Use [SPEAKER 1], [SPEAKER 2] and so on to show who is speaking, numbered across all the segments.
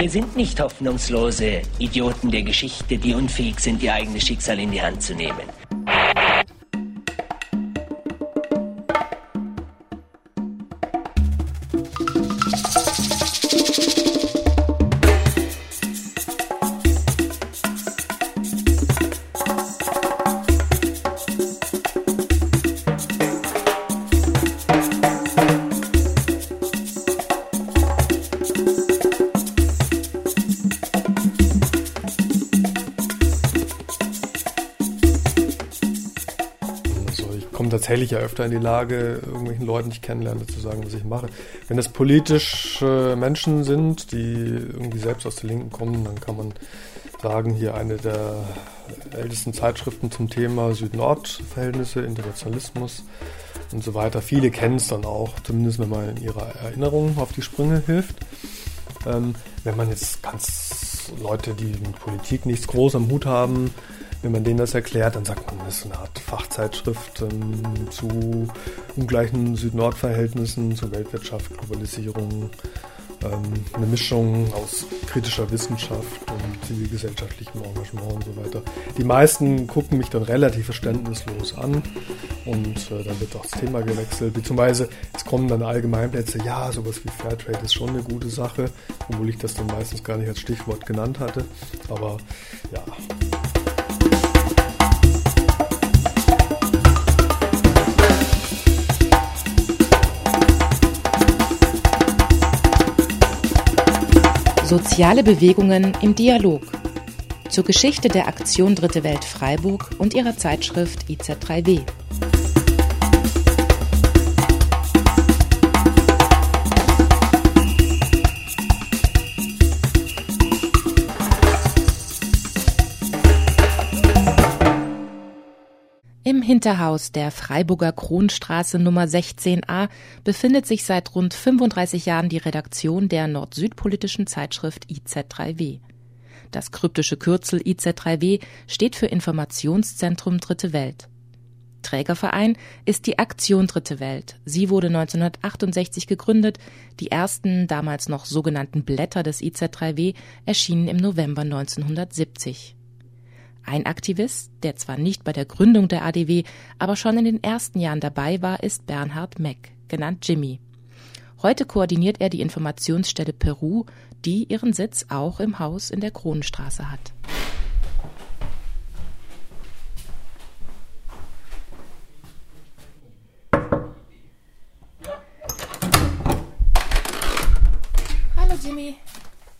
[SPEAKER 1] Wir sind nicht hoffnungslose Idioten der Geschichte, die unfähig sind, ihr eigenes Schicksal in die Hand zu nehmen.
[SPEAKER 2] Ich komme tatsächlich ja öfter in die Lage, irgendwelchen Leuten, die ich kennenlerne, zu sagen, was ich mache. Wenn das politische Menschen sind, die irgendwie selbst aus der Linken kommen, dann kann man sagen, hier eine der ältesten Zeitschriften zum Thema Süd-Nord-Verhältnisse, Internationalismus und so weiter. Viele kennen es dann auch, zumindest wenn man in ihrer Erinnerung auf die Sprünge hilft. Ähm, wenn man jetzt ganz Leute, die mit Politik nichts groß am Hut haben, wenn man denen das erklärt, dann sagt man, das ist eine Art Fachzeitschrift ähm, zu ungleichen Süd-Nord-Verhältnissen, zur Weltwirtschaft, Globalisierung, ähm, eine Mischung aus kritischer Wissenschaft und zivilgesellschaftlichem Engagement und so weiter. Die meisten gucken mich dann relativ verständnislos an und äh, dann wird auch das Thema gewechselt. Beziehungsweise es kommen dann Allgemeinplätze, ja, sowas wie Fairtrade ist schon eine gute Sache, obwohl ich das dann meistens gar nicht als Stichwort genannt hatte. Aber ja.
[SPEAKER 3] Soziale Bewegungen im Dialog. Zur Geschichte der Aktion Dritte Welt Freiburg und ihrer Zeitschrift IZ3W. Hinterhaus der Freiburger Kronstraße Nummer 16a befindet sich seit rund 35 Jahren die Redaktion der nord-süd-politischen Zeitschrift IZ3W. Das kryptische Kürzel IZ3W steht für Informationszentrum Dritte Welt. Trägerverein ist die Aktion Dritte Welt. Sie wurde 1968 gegründet. Die ersten, damals noch sogenannten Blätter des IZ3W erschienen im November 1970. Ein Aktivist, der zwar nicht bei der Gründung der ADW, aber schon in den ersten Jahren dabei war, ist Bernhard Meck, genannt Jimmy. Heute koordiniert er die Informationsstelle Peru, die ihren Sitz auch im Haus in der Kronenstraße hat. Hallo Jimmy.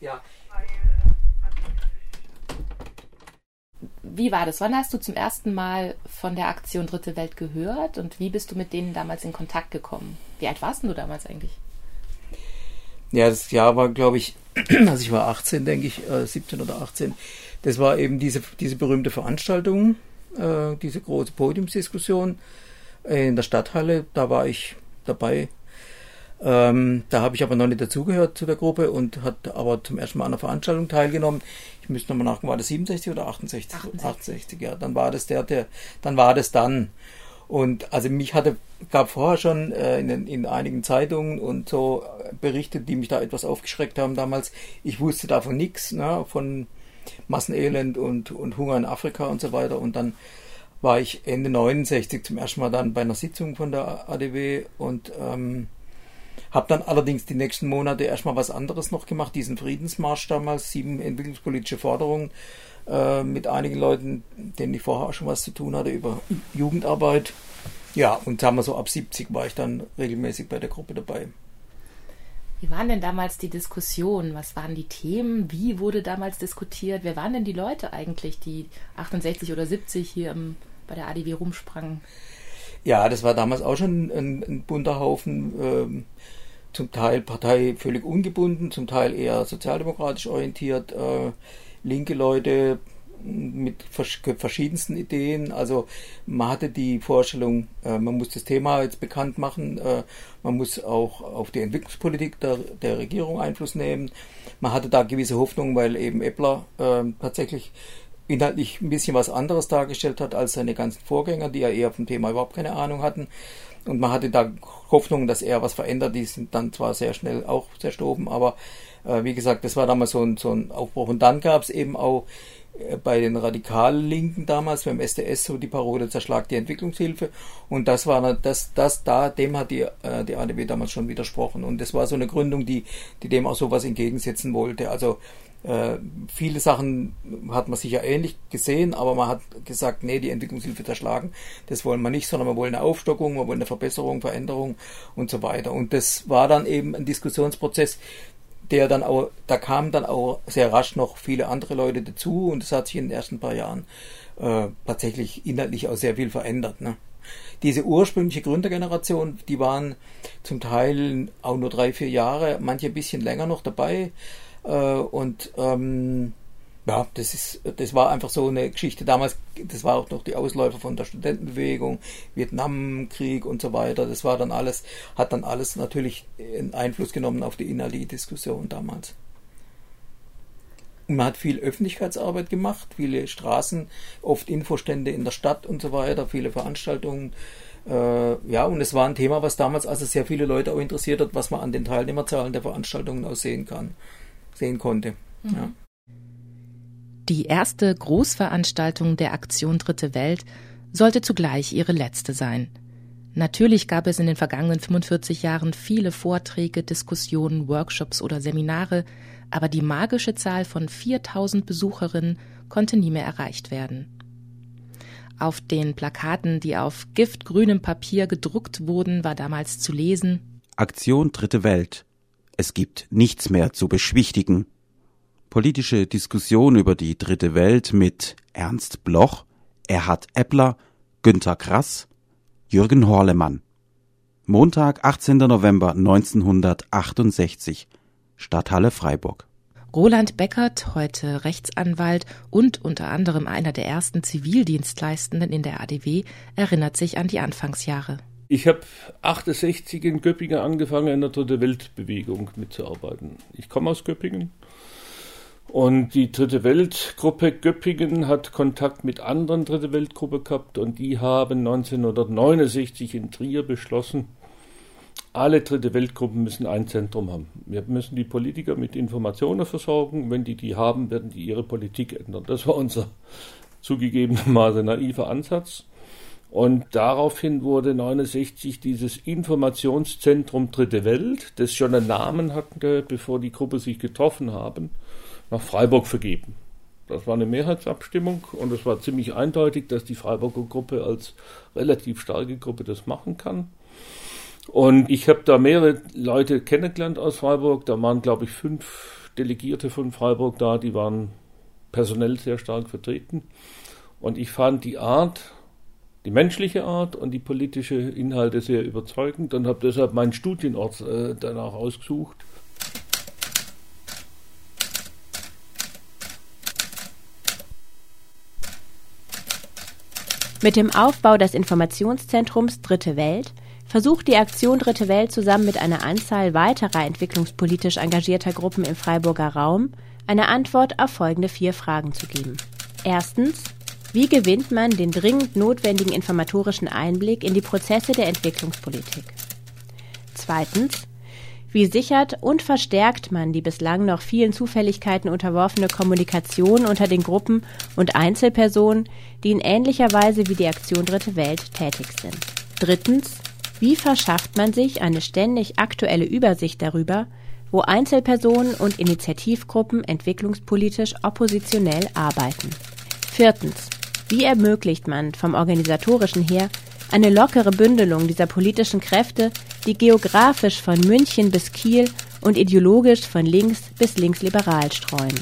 [SPEAKER 4] Ja.
[SPEAKER 3] Wie war das? Wann hast du zum ersten Mal von der Aktion Dritte Welt gehört und wie bist du mit denen damals in Kontakt gekommen? Wie alt warst du damals eigentlich?
[SPEAKER 4] Ja, das Jahr war, glaube ich, also ich war 18, denke ich, äh, 17 oder 18. Das war eben diese, diese berühmte Veranstaltung, äh, diese große Podiumsdiskussion in der Stadthalle. Da war ich dabei. Ähm, da habe ich aber noch nicht dazugehört zu der Gruppe und hat aber zum ersten Mal an der Veranstaltung teilgenommen. Ich müsste nochmal nachgucken, war das 67 oder 68?
[SPEAKER 3] 68.
[SPEAKER 4] 68, ja. Dann war das der, der, dann war das dann. Und also mich hatte, gab vorher schon äh, in, den- in einigen Zeitungen und so Berichte, die mich da etwas aufgeschreckt haben damals. Ich wusste davon nichts, ne, von Massenelend und, und Hunger in Afrika und so weiter. Und dann war ich Ende 69 zum ersten Mal dann bei einer Sitzung von der ADW und ähm, habe dann allerdings die nächsten Monate erstmal was anderes noch gemacht, diesen Friedensmarsch damals, sieben entwicklungspolitische Forderungen äh, mit einigen Leuten, denen ich vorher auch schon was zu tun hatte über Jugendarbeit. Ja, und sagen wir so ab 70 war ich dann regelmäßig bei der Gruppe dabei.
[SPEAKER 3] Wie waren denn damals die Diskussionen? Was waren die Themen? Wie wurde damals diskutiert? Wer waren denn die Leute eigentlich, die 68 oder 70 hier im, bei der ADW rumsprangen?
[SPEAKER 4] Ja, das war damals auch schon ein, ein bunter Haufen, ähm, zum Teil Partei völlig ungebunden, zum Teil eher sozialdemokratisch orientiert. Äh, linke Leute mit verschiedensten Ideen. Also man hatte die Vorstellung, äh, man muss das Thema jetzt bekannt machen, äh, man muss auch auf die Entwicklungspolitik der, der Regierung Einfluss nehmen. Man hatte da gewisse Hoffnung, weil eben Eppler äh, tatsächlich inhaltlich ein bisschen was anderes dargestellt hat als seine ganzen Vorgänger, die ja eher vom Thema überhaupt keine Ahnung hatten. Und man hatte da Hoffnung, dass er was verändert. Die sind dann zwar sehr schnell auch zerstoben, aber äh, wie gesagt, das war damals so ein, so ein Aufbruch. Und dann gab es eben auch bei den radikalen Linken damals beim SDS so die Parole zerschlagt die Entwicklungshilfe. Und das war das das da dem hat die äh, die ADW damals schon widersprochen. Und das war so eine Gründung die die dem auch sowas entgegensetzen wollte. Also äh, viele Sachen hat man sicher ähnlich gesehen, aber man hat gesagt, nee, die Entwicklungshilfe zerschlagen, das wollen wir nicht, sondern wir wollen eine Aufstockung, wir wollen eine Verbesserung, Veränderung und so weiter. Und das war dann eben ein Diskussionsprozess, der dann auch, da kamen dann auch sehr rasch noch viele andere Leute dazu und es hat sich in den ersten paar Jahren äh, tatsächlich inhaltlich auch sehr viel verändert. Ne? Diese ursprüngliche Gründergeneration, die waren zum Teil auch nur drei, vier Jahre, manche ein bisschen länger noch dabei äh, und ähm, ja, das ist, das war einfach so eine Geschichte damals, das war auch noch die Ausläufer von der Studentenbewegung, Vietnamkrieg und so weiter. Das war dann alles, hat dann alles natürlich einen Einfluss genommen auf die innerliche Diskussion damals. Und man hat viel Öffentlichkeitsarbeit gemacht, viele Straßen, oft Infostände in der Stadt und so weiter, viele Veranstaltungen. Äh, ja, und es war ein Thema, was damals also sehr viele Leute auch interessiert hat, was man an den Teilnehmerzahlen der Veranstaltungen auch sehen kann, sehen konnte. Mhm. Ja.
[SPEAKER 3] Die erste Großveranstaltung der Aktion Dritte Welt sollte zugleich ihre letzte sein. Natürlich gab es in den vergangenen 45 Jahren viele Vorträge, Diskussionen, Workshops oder Seminare, aber die magische Zahl von 4000 Besucherinnen konnte nie mehr erreicht werden. Auf den Plakaten, die auf giftgrünem Papier gedruckt wurden, war damals zu lesen
[SPEAKER 5] Aktion Dritte Welt. Es gibt nichts mehr zu beschwichtigen politische Diskussion über die dritte Welt mit Ernst Bloch, Erhard Eppler, Günter Grass, Jürgen Horlemann. Montag, 18. November 1968, Stadthalle Freiburg.
[SPEAKER 3] Roland Beckert, heute Rechtsanwalt und unter anderem einer der ersten Zivildienstleistenden in der ADW, erinnert sich an die Anfangsjahre.
[SPEAKER 6] Ich habe 68 in Göppingen angefangen, in der Dritte Weltbewegung mitzuarbeiten. Ich komme aus Göppingen und die Dritte Weltgruppe Göppingen hat Kontakt mit anderen Dritte Weltgruppe gehabt und die haben 1969 in Trier beschlossen, alle Dritte Weltgruppen müssen ein Zentrum haben. Wir müssen die Politiker mit Informationen versorgen. Wenn die die haben, werden die ihre Politik ändern. Das war unser zugegebenermaßen naiver Ansatz. Und daraufhin wurde 1969 dieses Informationszentrum Dritte Welt, das schon einen Namen hatte, bevor die Gruppe sich getroffen haben, nach Freiburg vergeben. Das war eine Mehrheitsabstimmung und es war ziemlich eindeutig, dass die Freiburger Gruppe als relativ starke Gruppe das machen kann. Und ich habe da mehrere Leute kennengelernt aus Freiburg. Da waren, glaube ich, fünf Delegierte von Freiburg da, die waren personell sehr stark vertreten. Und ich fand die Art, die menschliche Art und die politische Inhalte sehr überzeugend und habe deshalb meinen Studienort äh, danach ausgesucht.
[SPEAKER 7] Mit dem Aufbau des Informationszentrums Dritte Welt versucht die Aktion Dritte Welt zusammen mit einer Anzahl weiterer entwicklungspolitisch engagierter Gruppen im Freiburger Raum eine Antwort auf folgende vier Fragen zu geben. Erstens, wie gewinnt man den dringend notwendigen informatorischen Einblick in die Prozesse der Entwicklungspolitik? Zweitens, wie sichert und verstärkt man die bislang noch vielen Zufälligkeiten unterworfene Kommunikation unter den Gruppen und Einzelpersonen, die in ähnlicher Weise wie die Aktion Dritte Welt tätig sind? Drittens, wie verschafft man sich eine ständig aktuelle Übersicht darüber, wo Einzelpersonen und Initiativgruppen entwicklungspolitisch oppositionell arbeiten? Viertens, wie ermöglicht man vom organisatorischen her eine lockere Bündelung dieser politischen Kräfte, die geografisch von München bis Kiel und ideologisch von links bis linksliberal streuen.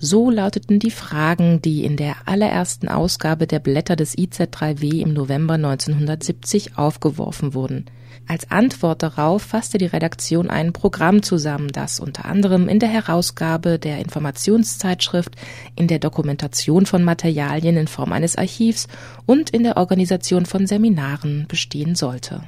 [SPEAKER 3] So lauteten die Fragen, die in der allerersten Ausgabe der Blätter des IZ3W im November 1970 aufgeworfen wurden. Als Antwort darauf fasste die Redaktion ein Programm zusammen, das unter anderem in der Herausgabe der Informationszeitschrift, in der Dokumentation von Materialien in Form eines Archivs und in der Organisation von Seminaren bestehen sollte.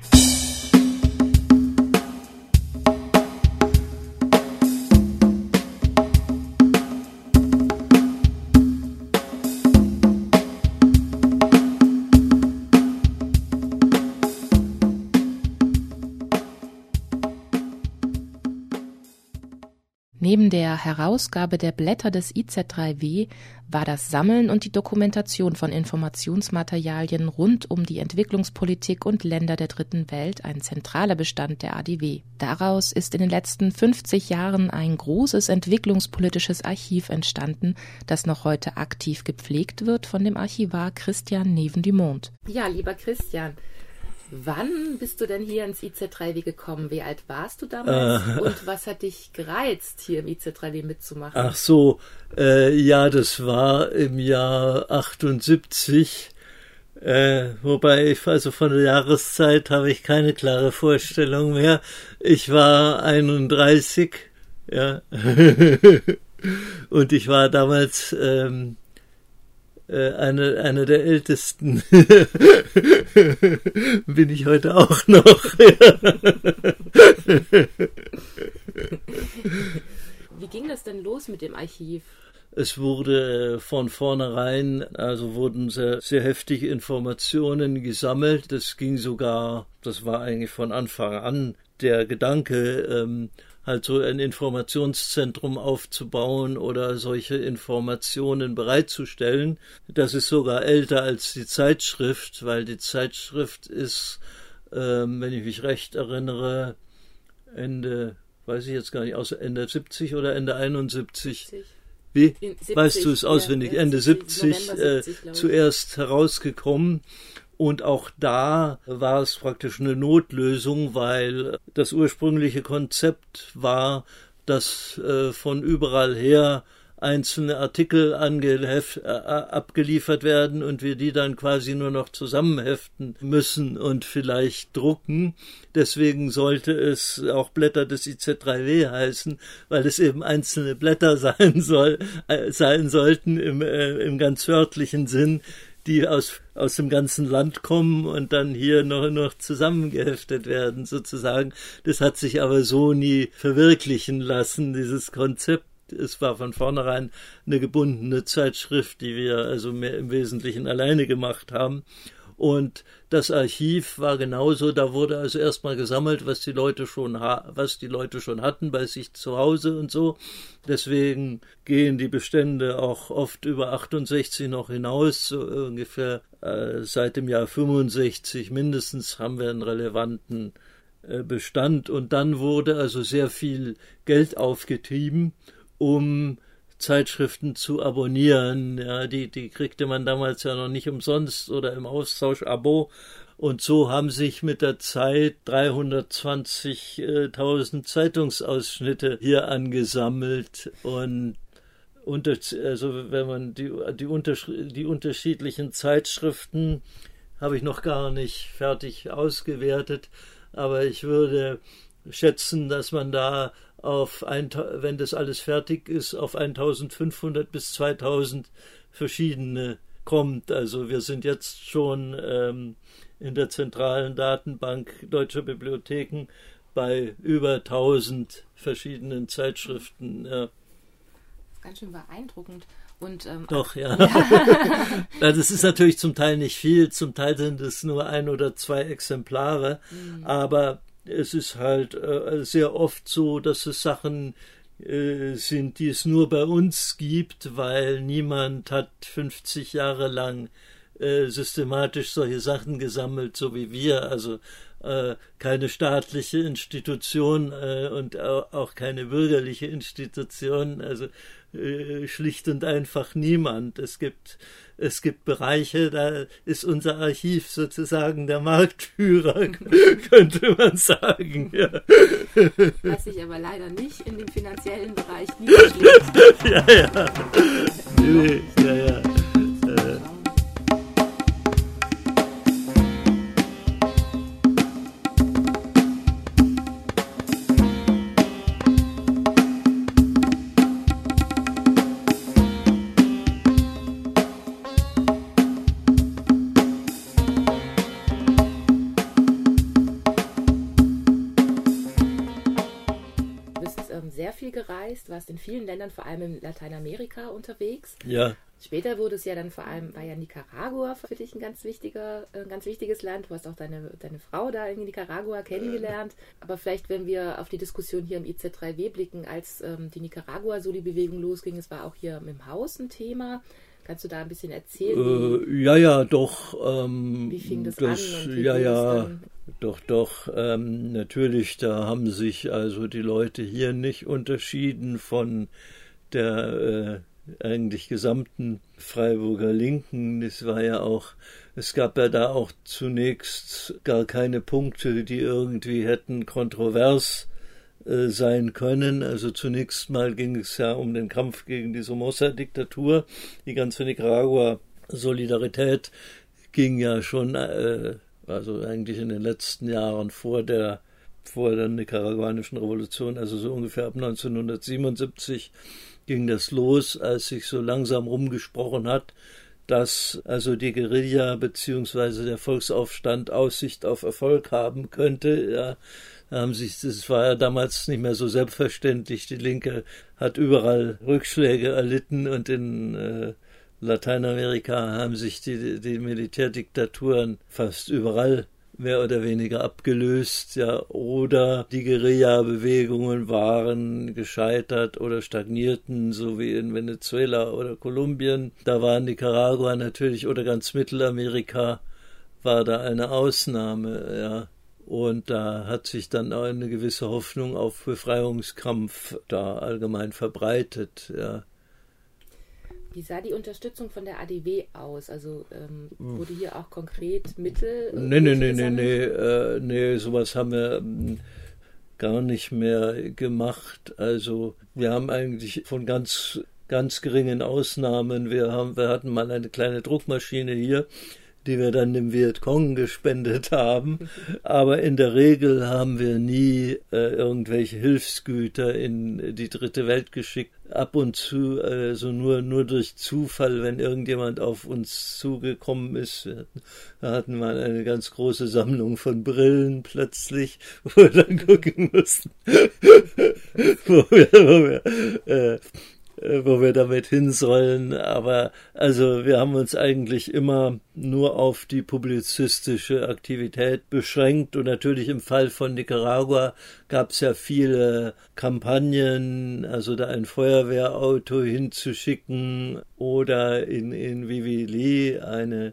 [SPEAKER 3] Neben der Herausgabe der Blätter des IZ3W war das Sammeln und die Dokumentation von Informationsmaterialien rund um die Entwicklungspolitik und Länder der Dritten Welt ein zentraler Bestand der ADW. Daraus ist in den letzten 50 Jahren ein großes entwicklungspolitisches Archiv entstanden, das noch heute aktiv gepflegt wird von dem Archivar Christian Neven-Dumont. Ja, lieber Christian, Wann bist du denn hier ins IZ3W gekommen? Wie alt warst du damals? Äh, und was hat dich gereizt, hier im IZ3W mitzumachen?
[SPEAKER 8] Ach so, äh, ja, das war im Jahr 78. Äh, wobei ich, also von der Jahreszeit habe ich keine klare Vorstellung mehr. Ich war 31, ja. Und ich war damals ähm, äh, eine, eine der ältesten bin ich heute auch noch.
[SPEAKER 3] Wie ging das denn los mit dem Archiv?
[SPEAKER 8] Es wurde von vornherein, also wurden sehr, sehr heftige Informationen gesammelt. Das ging sogar, das war eigentlich von Anfang an der Gedanke, ähm, halt so ein Informationszentrum aufzubauen oder solche Informationen bereitzustellen. Das ist sogar älter als die Zeitschrift, weil die Zeitschrift ist, ähm, wenn ich mich recht erinnere, Ende, weiß ich jetzt gar nicht, aus Ende 70 oder Ende 71. 70. Wie? 70, weißt du es auswendig? Ja, Ende 70, 70 äh, zuerst herausgekommen und auch da war es praktisch eine Notlösung, weil das ursprüngliche Konzept war, dass äh, von überall her einzelne Artikel angeheft, äh, abgeliefert werden und wir die dann quasi nur noch zusammenheften müssen und vielleicht drucken. Deswegen sollte es auch Blätter des IZ3W heißen, weil es eben einzelne Blätter sein soll, äh, sein sollten im, äh, im ganz wörtlichen Sinn, die aus, aus dem ganzen Land kommen und dann hier noch, noch zusammengeheftet werden, sozusagen. Das hat sich aber so nie verwirklichen lassen, dieses Konzept. Es war von vornherein eine gebundene Zeitschrift, die wir also mehr im Wesentlichen alleine gemacht haben. Und das Archiv war genauso, da wurde also erstmal gesammelt, was die Leute schon was die Leute schon hatten bei sich zu Hause und so. Deswegen gehen die Bestände auch oft über 68 noch hinaus, so ungefähr äh, seit dem Jahr 65 mindestens haben wir einen relevanten äh, Bestand und dann wurde also sehr viel Geld aufgetrieben, um Zeitschriften zu abonnieren. Ja, die, die kriegte man damals ja noch nicht umsonst oder im Austausch-Abo. Und so haben sich mit der Zeit 320.000 Zeitungsausschnitte hier angesammelt und unter, also wenn man die, die, die unterschiedlichen Zeitschriften habe ich noch gar nicht fertig ausgewertet, aber ich würde schätzen, dass man da auf ein, wenn das alles fertig ist, auf 1500 bis 2000 verschiedene kommt. Also wir sind jetzt schon ähm, in der zentralen Datenbank deutscher Bibliotheken bei über 1000 verschiedenen Zeitschriften. Ja. Das
[SPEAKER 3] ist ganz schön beeindruckend. Und, ähm,
[SPEAKER 8] Doch, ja. ja. das ist natürlich zum Teil nicht viel, zum Teil sind es nur ein oder zwei Exemplare, mhm. aber es ist halt äh, sehr oft so, dass es Sachen äh, sind, die es nur bei uns gibt, weil niemand hat 50 Jahre lang äh, systematisch solche Sachen gesammelt, so wie wir. Also äh, keine staatliche Institution und auch keine bürgerliche Institution. Also äh, schlicht und einfach niemand. Es gibt es gibt Bereiche, da ist unser Archiv sozusagen der Marktführer, könnte man sagen. Ja.
[SPEAKER 3] Was sich aber leider nicht in dem finanziellen Bereich niederschlägt.
[SPEAKER 8] ja, ja. Nee, ja, ja.
[SPEAKER 3] Ähm, sehr viel gereist, warst in vielen Ländern, vor allem in Lateinamerika unterwegs.
[SPEAKER 8] Ja.
[SPEAKER 3] Später wurde es ja dann vor allem, war ja Nicaragua für dich ein ganz wichtiger, ein ganz wichtiges Land. Du hast auch deine, deine Frau da in Nicaragua kennengelernt. Aber vielleicht, wenn wir auf die Diskussion hier im IZ3W blicken, als ähm, die Nicaragua so die Bewegung losging, es war auch hier im Haus ein Thema. Kannst du da ein bisschen erzählen?
[SPEAKER 8] Äh, ja, ja, doch. Ähm,
[SPEAKER 3] wie fing das,
[SPEAKER 8] das
[SPEAKER 3] an?
[SPEAKER 8] ja, ja, doch, doch. Ähm, natürlich, da haben sich also die Leute hier nicht unterschieden von der äh, eigentlich gesamten Freiburger Linken. Es war ja auch, es gab ja da auch zunächst gar keine Punkte, die irgendwie hätten kontrovers sein können. Also zunächst mal ging es ja um den Kampf gegen die Somoza-Diktatur. Die ganze Nicaragua-Solidarität ging ja schon, äh, also eigentlich in den letzten Jahren vor der vor der nicaraguanischen Revolution, also so ungefähr ab 1977 ging das los, als sich so langsam rumgesprochen hat, dass also die Guerilla beziehungsweise der Volksaufstand Aussicht auf Erfolg haben könnte. Ja, haben sich, das war ja damals nicht mehr so selbstverständlich. Die Linke hat überall Rückschläge erlitten und in äh, Lateinamerika haben sich die, die Militärdiktaturen fast überall mehr oder weniger abgelöst, ja, oder die Guerilla-Bewegungen waren gescheitert oder stagnierten, so wie in Venezuela oder Kolumbien. Da war Nicaragua natürlich oder ganz Mittelamerika war da eine Ausnahme, ja. Und da hat sich dann auch eine gewisse Hoffnung auf Befreiungskampf da allgemein verbreitet, ja.
[SPEAKER 3] Wie sah die Unterstützung von der ADW aus? Also ähm, wurde hier auch konkret Mittel?
[SPEAKER 8] Nee, nee, nee, nee, nee, äh, nee, sowas haben wir ähm, gar nicht mehr gemacht. Also wir haben eigentlich von ganz, ganz geringen Ausnahmen, wir, haben, wir hatten mal eine kleine Druckmaschine hier, die wir dann dem Vietcong gespendet haben. Aber in der Regel haben wir nie äh, irgendwelche Hilfsgüter in die dritte Welt geschickt. Ab und zu, also nur, nur durch Zufall, wenn irgendjemand auf uns zugekommen ist. Da hatten wir eine ganz große Sammlung von Brillen plötzlich, wo wir dann gucken mussten, wo wir, wo wir äh, wo wir damit hin sollen. Aber also wir haben uns eigentlich immer nur auf die publizistische Aktivität beschränkt und natürlich im Fall von Nicaragua gab es ja viele Kampagnen, also da ein Feuerwehrauto hinzuschicken oder in, in Vivili eine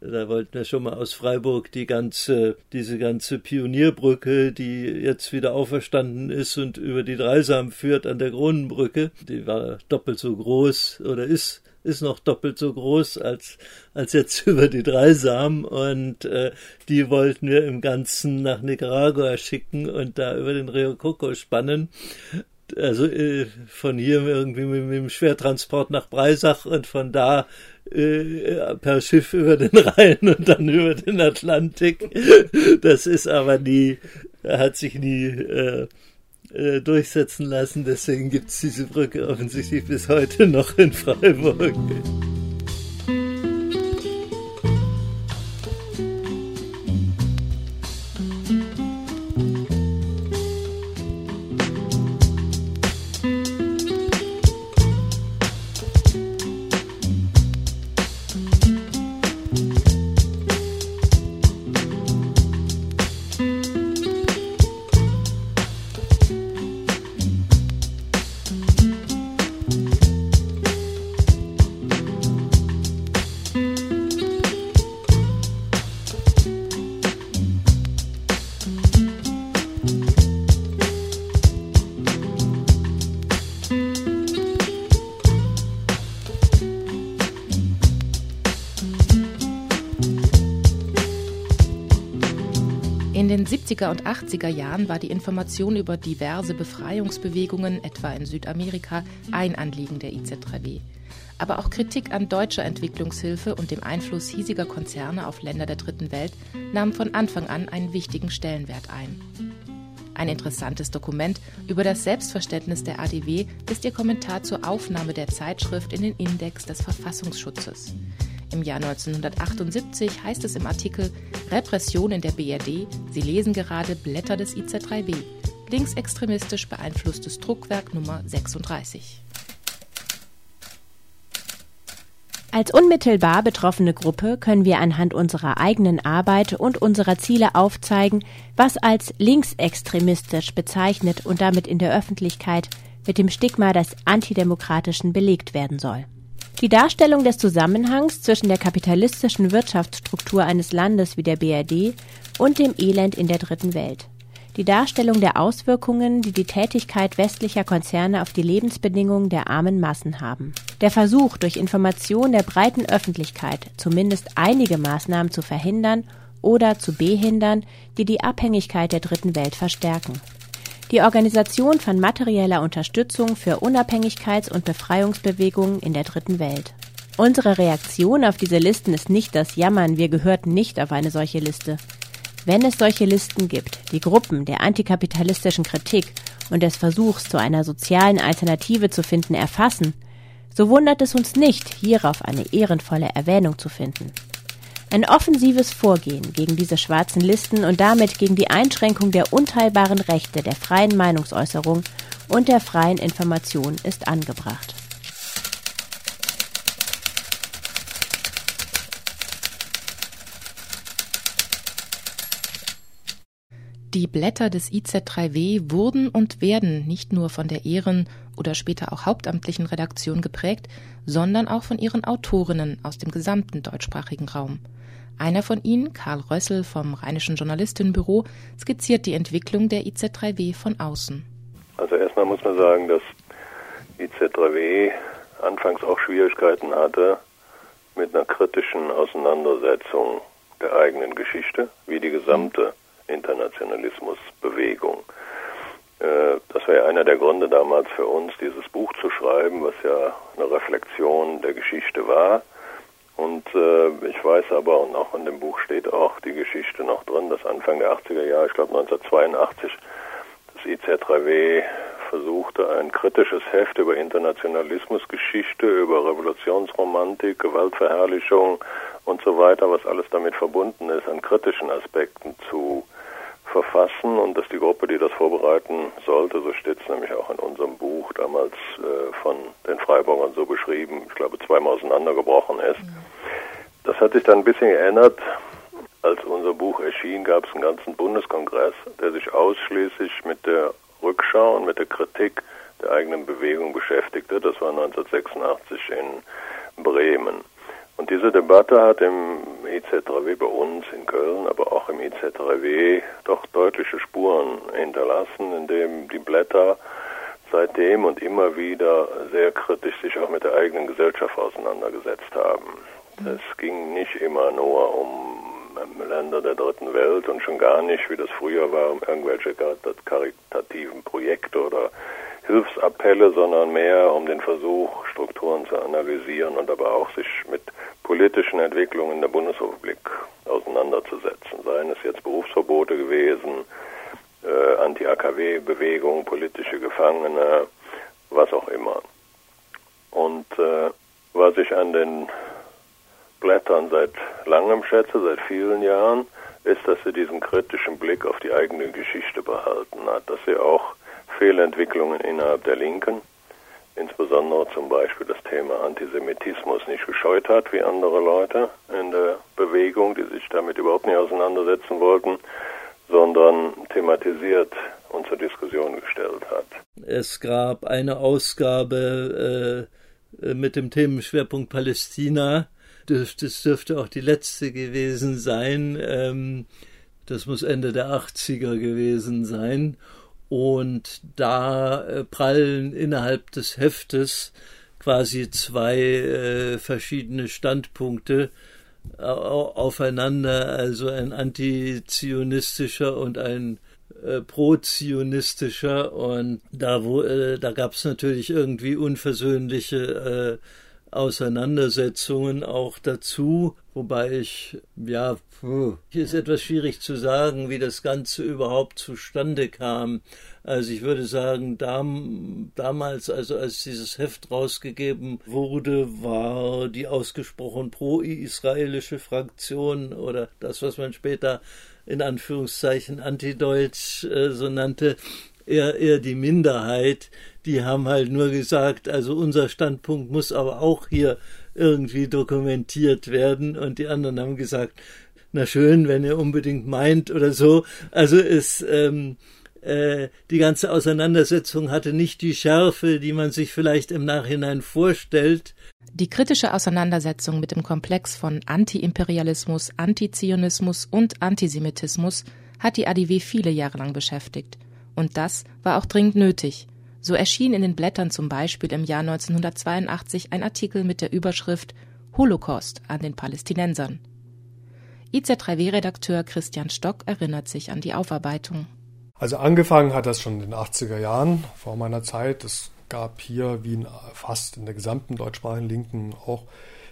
[SPEAKER 8] da wollten wir schon mal aus Freiburg die ganze, diese ganze Pionierbrücke, die jetzt wieder auferstanden ist und über die Dreisam führt an der Kronenbrücke. Die war doppelt so groß oder ist ist noch doppelt so groß als, als jetzt über die Dreisam und äh, die wollten wir im Ganzen nach Nicaragua schicken und da über den Rio Coco spannen also äh, von hier irgendwie mit, mit, dem Schwertransport nach Breisach und von da äh, per Schiff über den Rhein und dann über den Atlantik. Das ist aber nie, hat sich nie äh, äh, durchsetzen lassen. Deswegen gibt es diese Brücke offensichtlich bis heute noch in Freiburg.
[SPEAKER 3] In den 70er und 80er Jahren war die Information über diverse Befreiungsbewegungen, etwa in Südamerika, ein Anliegen der IZ3W. Aber auch Kritik an deutscher Entwicklungshilfe und dem Einfluss hiesiger Konzerne auf Länder der Dritten Welt nahm von Anfang an einen wichtigen Stellenwert ein. Ein interessantes Dokument über das Selbstverständnis der ADW ist ihr Kommentar zur Aufnahme der Zeitschrift in den Index des Verfassungsschutzes. Im Jahr 1978 heißt es im Artikel Repression in der BRD, Sie lesen gerade Blätter des IZ3B. linksextremistisch beeinflusstes Druckwerk Nummer 36.
[SPEAKER 7] Als unmittelbar betroffene Gruppe können wir anhand unserer eigenen Arbeit und unserer Ziele aufzeigen, was als linksextremistisch bezeichnet und damit in der Öffentlichkeit mit dem Stigma des Antidemokratischen belegt werden soll. Die Darstellung des Zusammenhangs zwischen der kapitalistischen Wirtschaftsstruktur eines Landes wie der BRD und dem Elend in der Dritten Welt die Darstellung der Auswirkungen, die die Tätigkeit westlicher Konzerne auf die Lebensbedingungen der armen Massen haben. Der Versuch, durch Information der breiten Öffentlichkeit zumindest einige Maßnahmen zu verhindern oder zu behindern, die die Abhängigkeit der Dritten Welt verstärken. Die Organisation von materieller Unterstützung für Unabhängigkeits- und Befreiungsbewegungen in der Dritten Welt. Unsere Reaktion auf diese Listen ist nicht das Jammern, wir gehörten nicht auf eine solche Liste. Wenn es solche Listen gibt, die Gruppen der antikapitalistischen Kritik und des Versuchs zu einer sozialen Alternative zu finden erfassen, so wundert es uns nicht, hierauf eine ehrenvolle Erwähnung zu finden. Ein offensives Vorgehen gegen diese schwarzen Listen und damit gegen die Einschränkung der unteilbaren Rechte der freien Meinungsäußerung und der freien Information ist angebracht.
[SPEAKER 3] Die Blätter des IZ3W wurden und werden nicht nur von der Ehren- oder später auch hauptamtlichen Redaktion geprägt, sondern auch von ihren Autorinnen aus dem gesamten deutschsprachigen Raum. Einer von ihnen, Karl Rössel vom Rheinischen Journalistinnenbüro, skizziert die Entwicklung der IZ3W von außen.
[SPEAKER 9] Also erstmal muss man sagen, dass IZ3W anfangs auch Schwierigkeiten hatte mit einer kritischen Auseinandersetzung der eigenen Geschichte, wie die gesamte Internationalismusbewegung. Äh, das war ja einer der Gründe damals für uns, dieses Buch zu schreiben, was ja eine Reflexion der Geschichte war. Und äh, ich weiß aber, und auch in dem Buch steht auch die Geschichte noch drin, dass Anfang der 80er Jahre, ich glaube 1982, das IZ3W versuchte, ein kritisches Heft über Internationalismusgeschichte, über Revolutionsromantik, Gewaltverherrlichung und so weiter, was alles damit verbunden ist, an kritischen Aspekten zu verfassen und dass die Gruppe, die das vorbereiten sollte, so steht es nämlich auch in unserem Buch, damals äh, von den Freiburgern so beschrieben, ich glaube zweimal auseinandergebrochen ist. Mhm. Das hat sich dann ein bisschen geändert. Als unser Buch erschien, gab es einen ganzen Bundeskongress, der sich ausschließlich mit der Rückschau und mit der Kritik der eigenen Bewegung beschäftigte. Das war 1986 in Bremen. Und diese Debatte hat im IZ3W bei uns in Köln, aber auch im IZ3W doch deutliche Spuren hinterlassen, indem die Blätter seitdem und immer wieder sehr kritisch sich auch mit der eigenen Gesellschaft auseinandergesetzt haben. Es ging nicht immer nur um Länder der dritten Welt und schon gar nicht, wie das früher war, um irgendwelche karitativen Projekte oder Hilfsappelle, sondern mehr um den Versuch, Strukturen zu analysieren und aber auch sich mit politischen Entwicklungen der Bundesrepublik auseinanderzusetzen. Seien es jetzt Berufsverbote gewesen, äh, Anti-AKW-Bewegung, politische Gefangene, was auch immer. Und äh, was ich an den Blättern seit langem schätze, seit vielen Jahren, ist, dass sie diesen kritischen Blick auf die eigene Geschichte behalten hat, dass sie auch Fehlentwicklungen innerhalb der Linken, insbesondere zum Beispiel das Thema Antisemitismus, nicht gescheut hat wie andere Leute in der Bewegung, die sich damit überhaupt nicht auseinandersetzen wollten, sondern thematisiert und zur Diskussion gestellt hat.
[SPEAKER 8] Es gab eine Ausgabe äh, mit dem Themenschwerpunkt Palästina. Das, dürfte auch die letzte gewesen sein. Ähm, das muss Ende der 80er gewesen sein. Und da äh, prallen innerhalb des Heftes quasi zwei äh, verschiedene Standpunkte äh, aufeinander, also ein antizionistischer und ein äh, pro-zionistischer. Und da, wo, äh, da gab es natürlich irgendwie unversöhnliche Auseinandersetzungen auch dazu, wobei ich, ja, hier ist etwas schwierig zu sagen, wie das Ganze überhaupt zustande kam. Also ich würde sagen, dam, damals, also als dieses Heft rausgegeben wurde, war die ausgesprochen pro-israelische Fraktion oder das, was man später in Anführungszeichen antideutsch äh, so nannte, eher, eher die Minderheit. Die haben halt nur gesagt, also unser Standpunkt muss aber auch hier irgendwie dokumentiert werden. Und die anderen haben gesagt, na schön, wenn ihr unbedingt meint oder so. Also es, ähm, äh, die ganze Auseinandersetzung hatte nicht die Schärfe, die man sich vielleicht im Nachhinein vorstellt.
[SPEAKER 3] Die kritische Auseinandersetzung mit dem Komplex von Antiimperialismus, Antizionismus und Antisemitismus hat die ADW viele Jahre lang beschäftigt. Und das war auch dringend nötig. So erschien in den Blättern zum Beispiel im Jahr 1982 ein Artikel mit der Überschrift Holocaust an den Palästinensern. IZ3W-Redakteur Christian Stock erinnert sich an die Aufarbeitung.
[SPEAKER 2] Also angefangen hat das schon in den 80er Jahren vor meiner Zeit. Es gab hier, wie in, fast in der gesamten deutschsprachigen Linken, auch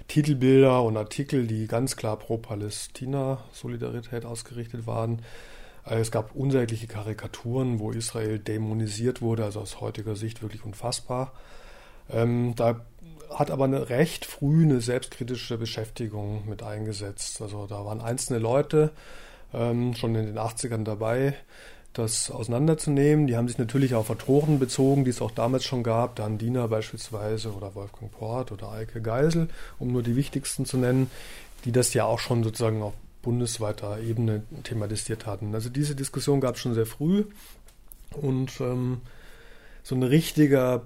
[SPEAKER 2] Titelbilder und Artikel, die ganz klar pro Palästina-Solidarität ausgerichtet waren. Äh, es gab unsägliche Karikaturen, wo Israel dämonisiert wurde, also aus heutiger Sicht wirklich unfassbar. Ähm, da hat aber eine recht früh eine selbstkritische Beschäftigung mit eingesetzt. Also da waren einzelne Leute ähm, schon in den 80ern dabei, das auseinanderzunehmen. Die haben sich natürlich auf Autoren bezogen, die es auch damals schon gab, Dan Diener beispielsweise oder Wolfgang Port oder Eike Geisel, um nur die wichtigsten zu nennen, die das ja auch schon sozusagen auf bundesweiter Ebene thematisiert hatten. Also diese Diskussion gab es schon sehr früh und ähm, so ein richtiger,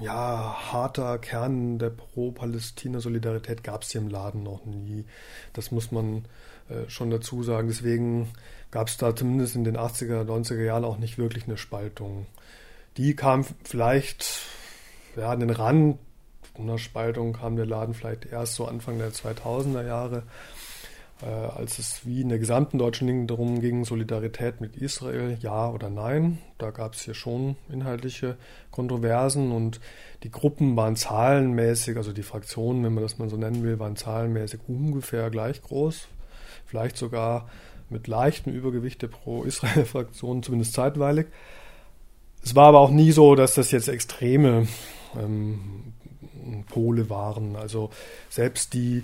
[SPEAKER 2] ja, harter Kern der Pro-Palästina-Solidarität gab es hier im Laden noch nie. Das muss man äh, schon dazu sagen. Deswegen gab es da zumindest in den 80er, 90er Jahren auch nicht wirklich eine Spaltung. Die kam vielleicht ja, an den Rand einer Spaltung kam der Laden vielleicht erst so Anfang der 2000er Jahre als es wie in der gesamten deutschen Linken darum ging, Solidarität mit Israel, ja oder nein. Da gab es hier schon inhaltliche Kontroversen und die Gruppen waren zahlenmäßig, also die Fraktionen, wenn man das mal so nennen will, waren zahlenmäßig ungefähr gleich groß. Vielleicht sogar mit leichtem Übergewicht der Pro-Israel-Fraktion, zumindest zeitweilig. Es war aber auch nie so, dass das jetzt extreme ähm, Pole waren. Also selbst die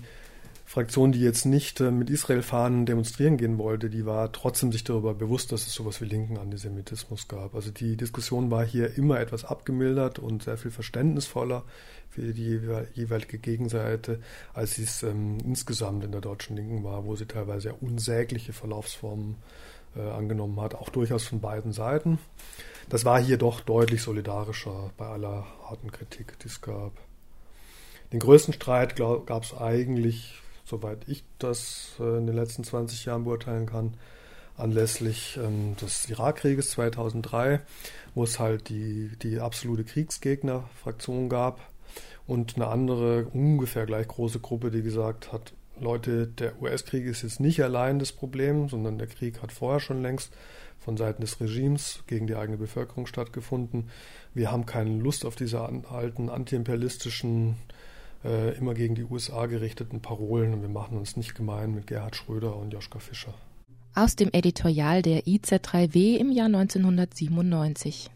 [SPEAKER 2] Fraktion, die jetzt nicht äh, mit Israel-Fahnen demonstrieren gehen wollte, die war trotzdem sich darüber bewusst, dass es sowas wie linken Antisemitismus gab. Also die Diskussion war hier immer etwas abgemildert und sehr viel verständnisvoller für die jeweilige Gegenseite, als es ähm, insgesamt in der deutschen Linken war, wo sie teilweise ja unsägliche Verlaufsformen äh, angenommen hat, auch durchaus von beiden Seiten. Das war hier doch deutlich solidarischer bei aller harten Kritik, die es gab. Den größten Streit gab es eigentlich soweit ich das äh, in den letzten 20 Jahren beurteilen kann, anlässlich ähm, des Irakkrieges 2003, wo es halt die, die absolute Kriegsgegnerfraktion gab und eine andere, ungefähr gleich große Gruppe, die gesagt hat, Leute, der US-Krieg ist jetzt nicht allein das Problem, sondern der Krieg hat vorher schon längst von Seiten des Regimes gegen die eigene Bevölkerung stattgefunden. Wir haben keine Lust auf diese alten antiimperialistischen äh, immer gegen die USA gerichteten Parolen und wir machen uns nicht gemein mit Gerhard Schröder und Joschka Fischer.
[SPEAKER 3] Aus dem Editorial der IZ3W im Jahr 1997.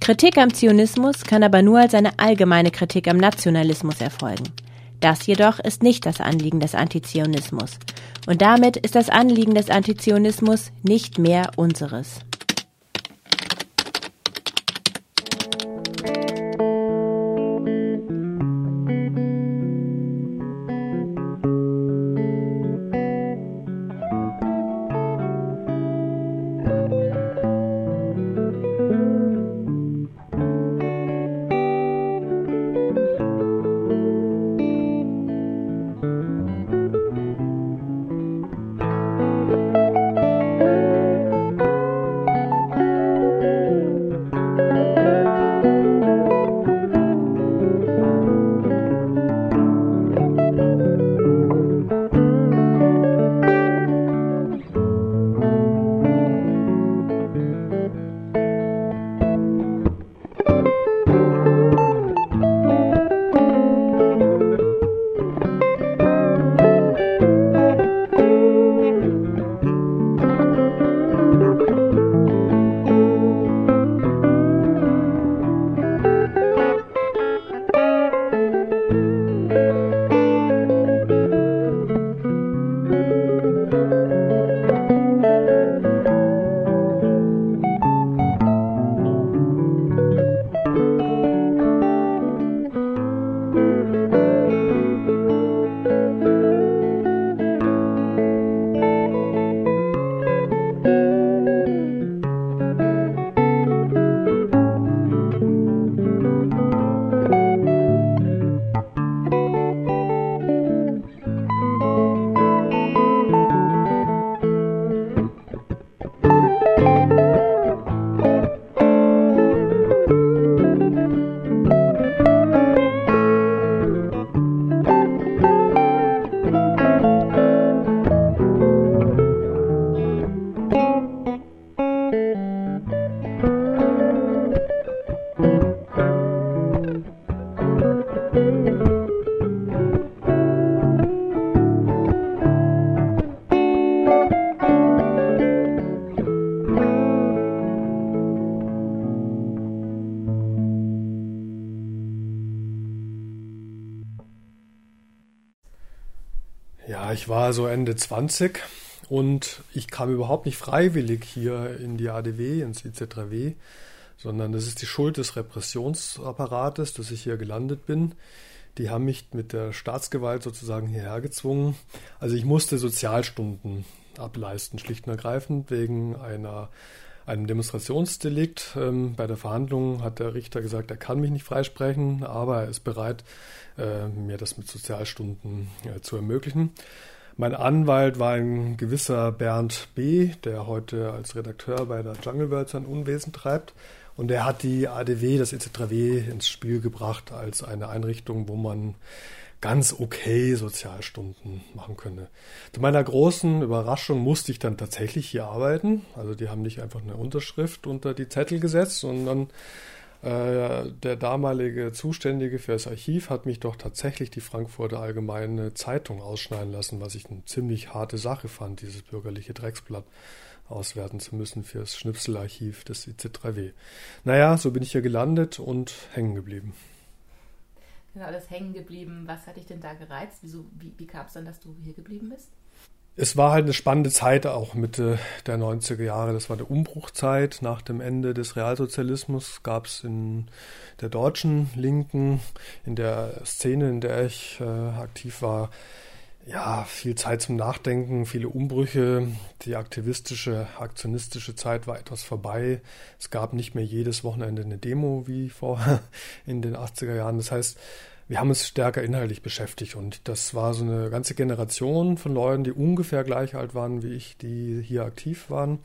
[SPEAKER 7] Kritik am Zionismus kann aber nur als eine allgemeine Kritik am Nationalismus erfolgen. Das jedoch ist nicht das Anliegen des Antizionismus. Und damit ist das Anliegen des Antizionismus nicht mehr unseres.
[SPEAKER 2] Ende 20 und ich kam überhaupt nicht freiwillig hier in die ADW, ins IZ3W, sondern das ist die Schuld des Repressionsapparates, dass ich hier gelandet bin. Die haben mich mit der Staatsgewalt sozusagen hierher gezwungen. Also ich musste Sozialstunden ableisten, schlicht und ergreifend wegen einer einem Demonstrationsdelikt. Ähm, bei der Verhandlung hat der Richter gesagt, er kann mich nicht freisprechen, aber er ist bereit, äh, mir das mit Sozialstunden äh, zu ermöglichen. Mein Anwalt war ein gewisser Bernd B., der heute als Redakteur bei der Jungle World sein Unwesen treibt. Und er hat die ADW, das EZ3W, ins Spiel gebracht als eine Einrichtung, wo man ganz okay Sozialstunden machen könne. Zu meiner großen Überraschung musste ich dann tatsächlich hier arbeiten. Also die haben nicht einfach eine Unterschrift unter die Zettel gesetzt, sondern der damalige Zuständige für das Archiv hat mich doch tatsächlich die Frankfurter Allgemeine Zeitung ausschneiden lassen, was ich eine ziemlich harte Sache fand, dieses bürgerliche Drecksblatt auswerten zu müssen für das Schnipselarchiv des IC3W. Naja, so bin ich hier gelandet und hängen geblieben.
[SPEAKER 3] Genau, alles hängen geblieben. Was hat dich denn da gereizt? Wieso, wie, wie kam es dann, dass du hier geblieben bist?
[SPEAKER 2] Es war halt eine spannende Zeit, auch Mitte der 90er Jahre. Das war eine Umbruchzeit. Nach dem Ende des Realsozialismus gab es in der deutschen Linken, in der Szene, in der ich äh, aktiv war, ja, viel Zeit zum Nachdenken, viele Umbrüche. Die aktivistische, aktionistische Zeit war etwas vorbei. Es gab nicht mehr jedes Wochenende eine Demo wie vorher in den 80er Jahren. Das heißt, wir haben uns stärker inhaltlich beschäftigt und das war so eine ganze Generation von Leuten, die ungefähr gleich alt waren wie ich, die hier aktiv waren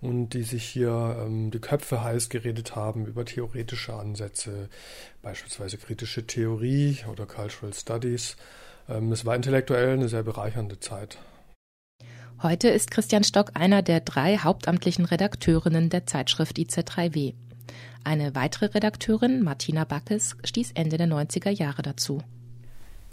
[SPEAKER 2] und die sich hier ähm, die Köpfe heiß geredet haben über theoretische Ansätze, beispielsweise kritische Theorie oder Cultural Studies ähm, es war intellektuell eine sehr bereichernde Zeit.
[SPEAKER 3] Heute ist Christian Stock einer der drei hauptamtlichen Redakteurinnen der Zeitschrift IZ3W. Eine weitere Redakteurin, Martina Backes, stieß Ende der 90er Jahre dazu.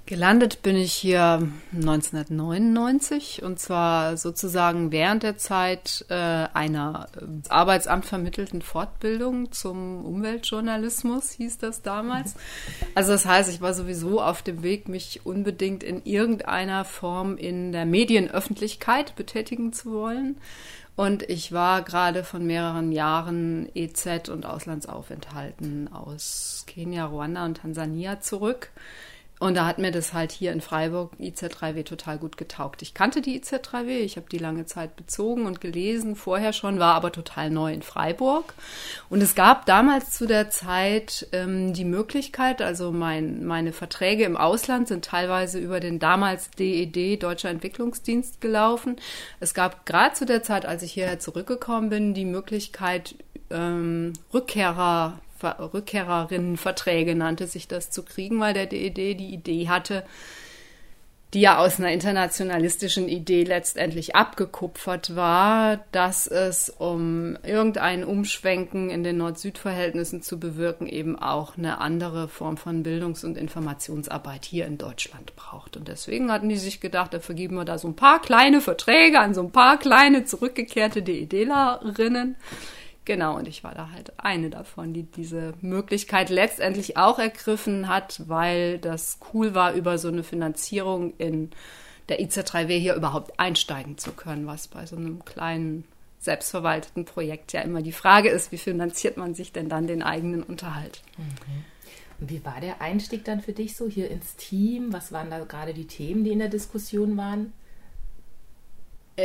[SPEAKER 10] Gelandet bin ich hier 1999 und zwar sozusagen während der Zeit äh, einer äh, Arbeitsamt vermittelten Fortbildung zum Umweltjournalismus, hieß das damals. Also das heißt, ich war sowieso auf dem Weg, mich unbedingt in irgendeiner Form in der Medienöffentlichkeit betätigen zu wollen. Und ich war gerade von mehreren Jahren EZ und Auslandsaufenthalten aus Kenia, Ruanda und Tansania zurück und da hat mir das halt hier in Freiburg IZ3W total gut getaugt. Ich kannte die IZ3W, ich habe die lange Zeit bezogen und gelesen, vorher schon, war aber total neu in Freiburg. Und es gab damals zu der Zeit ähm, die Möglichkeit, also mein, meine Verträge im Ausland sind teilweise über den damals DED, Deutscher Entwicklungsdienst, gelaufen. Es gab gerade zu der Zeit, als ich hierher zurückgekommen bin, die Möglichkeit, ähm, Rückkehrer Rückkehrerinnenverträge nannte sich das zu kriegen, weil der DED die Idee hatte, die ja aus einer internationalistischen Idee letztendlich abgekupfert war, dass es, um irgendein Umschwenken in den Nord-Süd-Verhältnissen zu bewirken, eben auch eine andere Form von Bildungs- und Informationsarbeit hier in Deutschland braucht. Und deswegen hatten die sich gedacht, da vergeben wir da so ein paar kleine Verträge an so ein paar kleine zurückgekehrte DEDlerinnen Genau, und ich war da halt eine davon, die diese Möglichkeit letztendlich auch ergriffen hat, weil das cool war, über so eine Finanzierung in der IZ3W hier überhaupt einsteigen zu können, was bei so einem kleinen selbstverwalteten Projekt ja immer die Frage ist, wie finanziert man sich denn dann den eigenen Unterhalt?
[SPEAKER 3] Okay. Und wie war der Einstieg dann für dich so hier ins Team? Was waren da gerade die Themen, die in der Diskussion waren?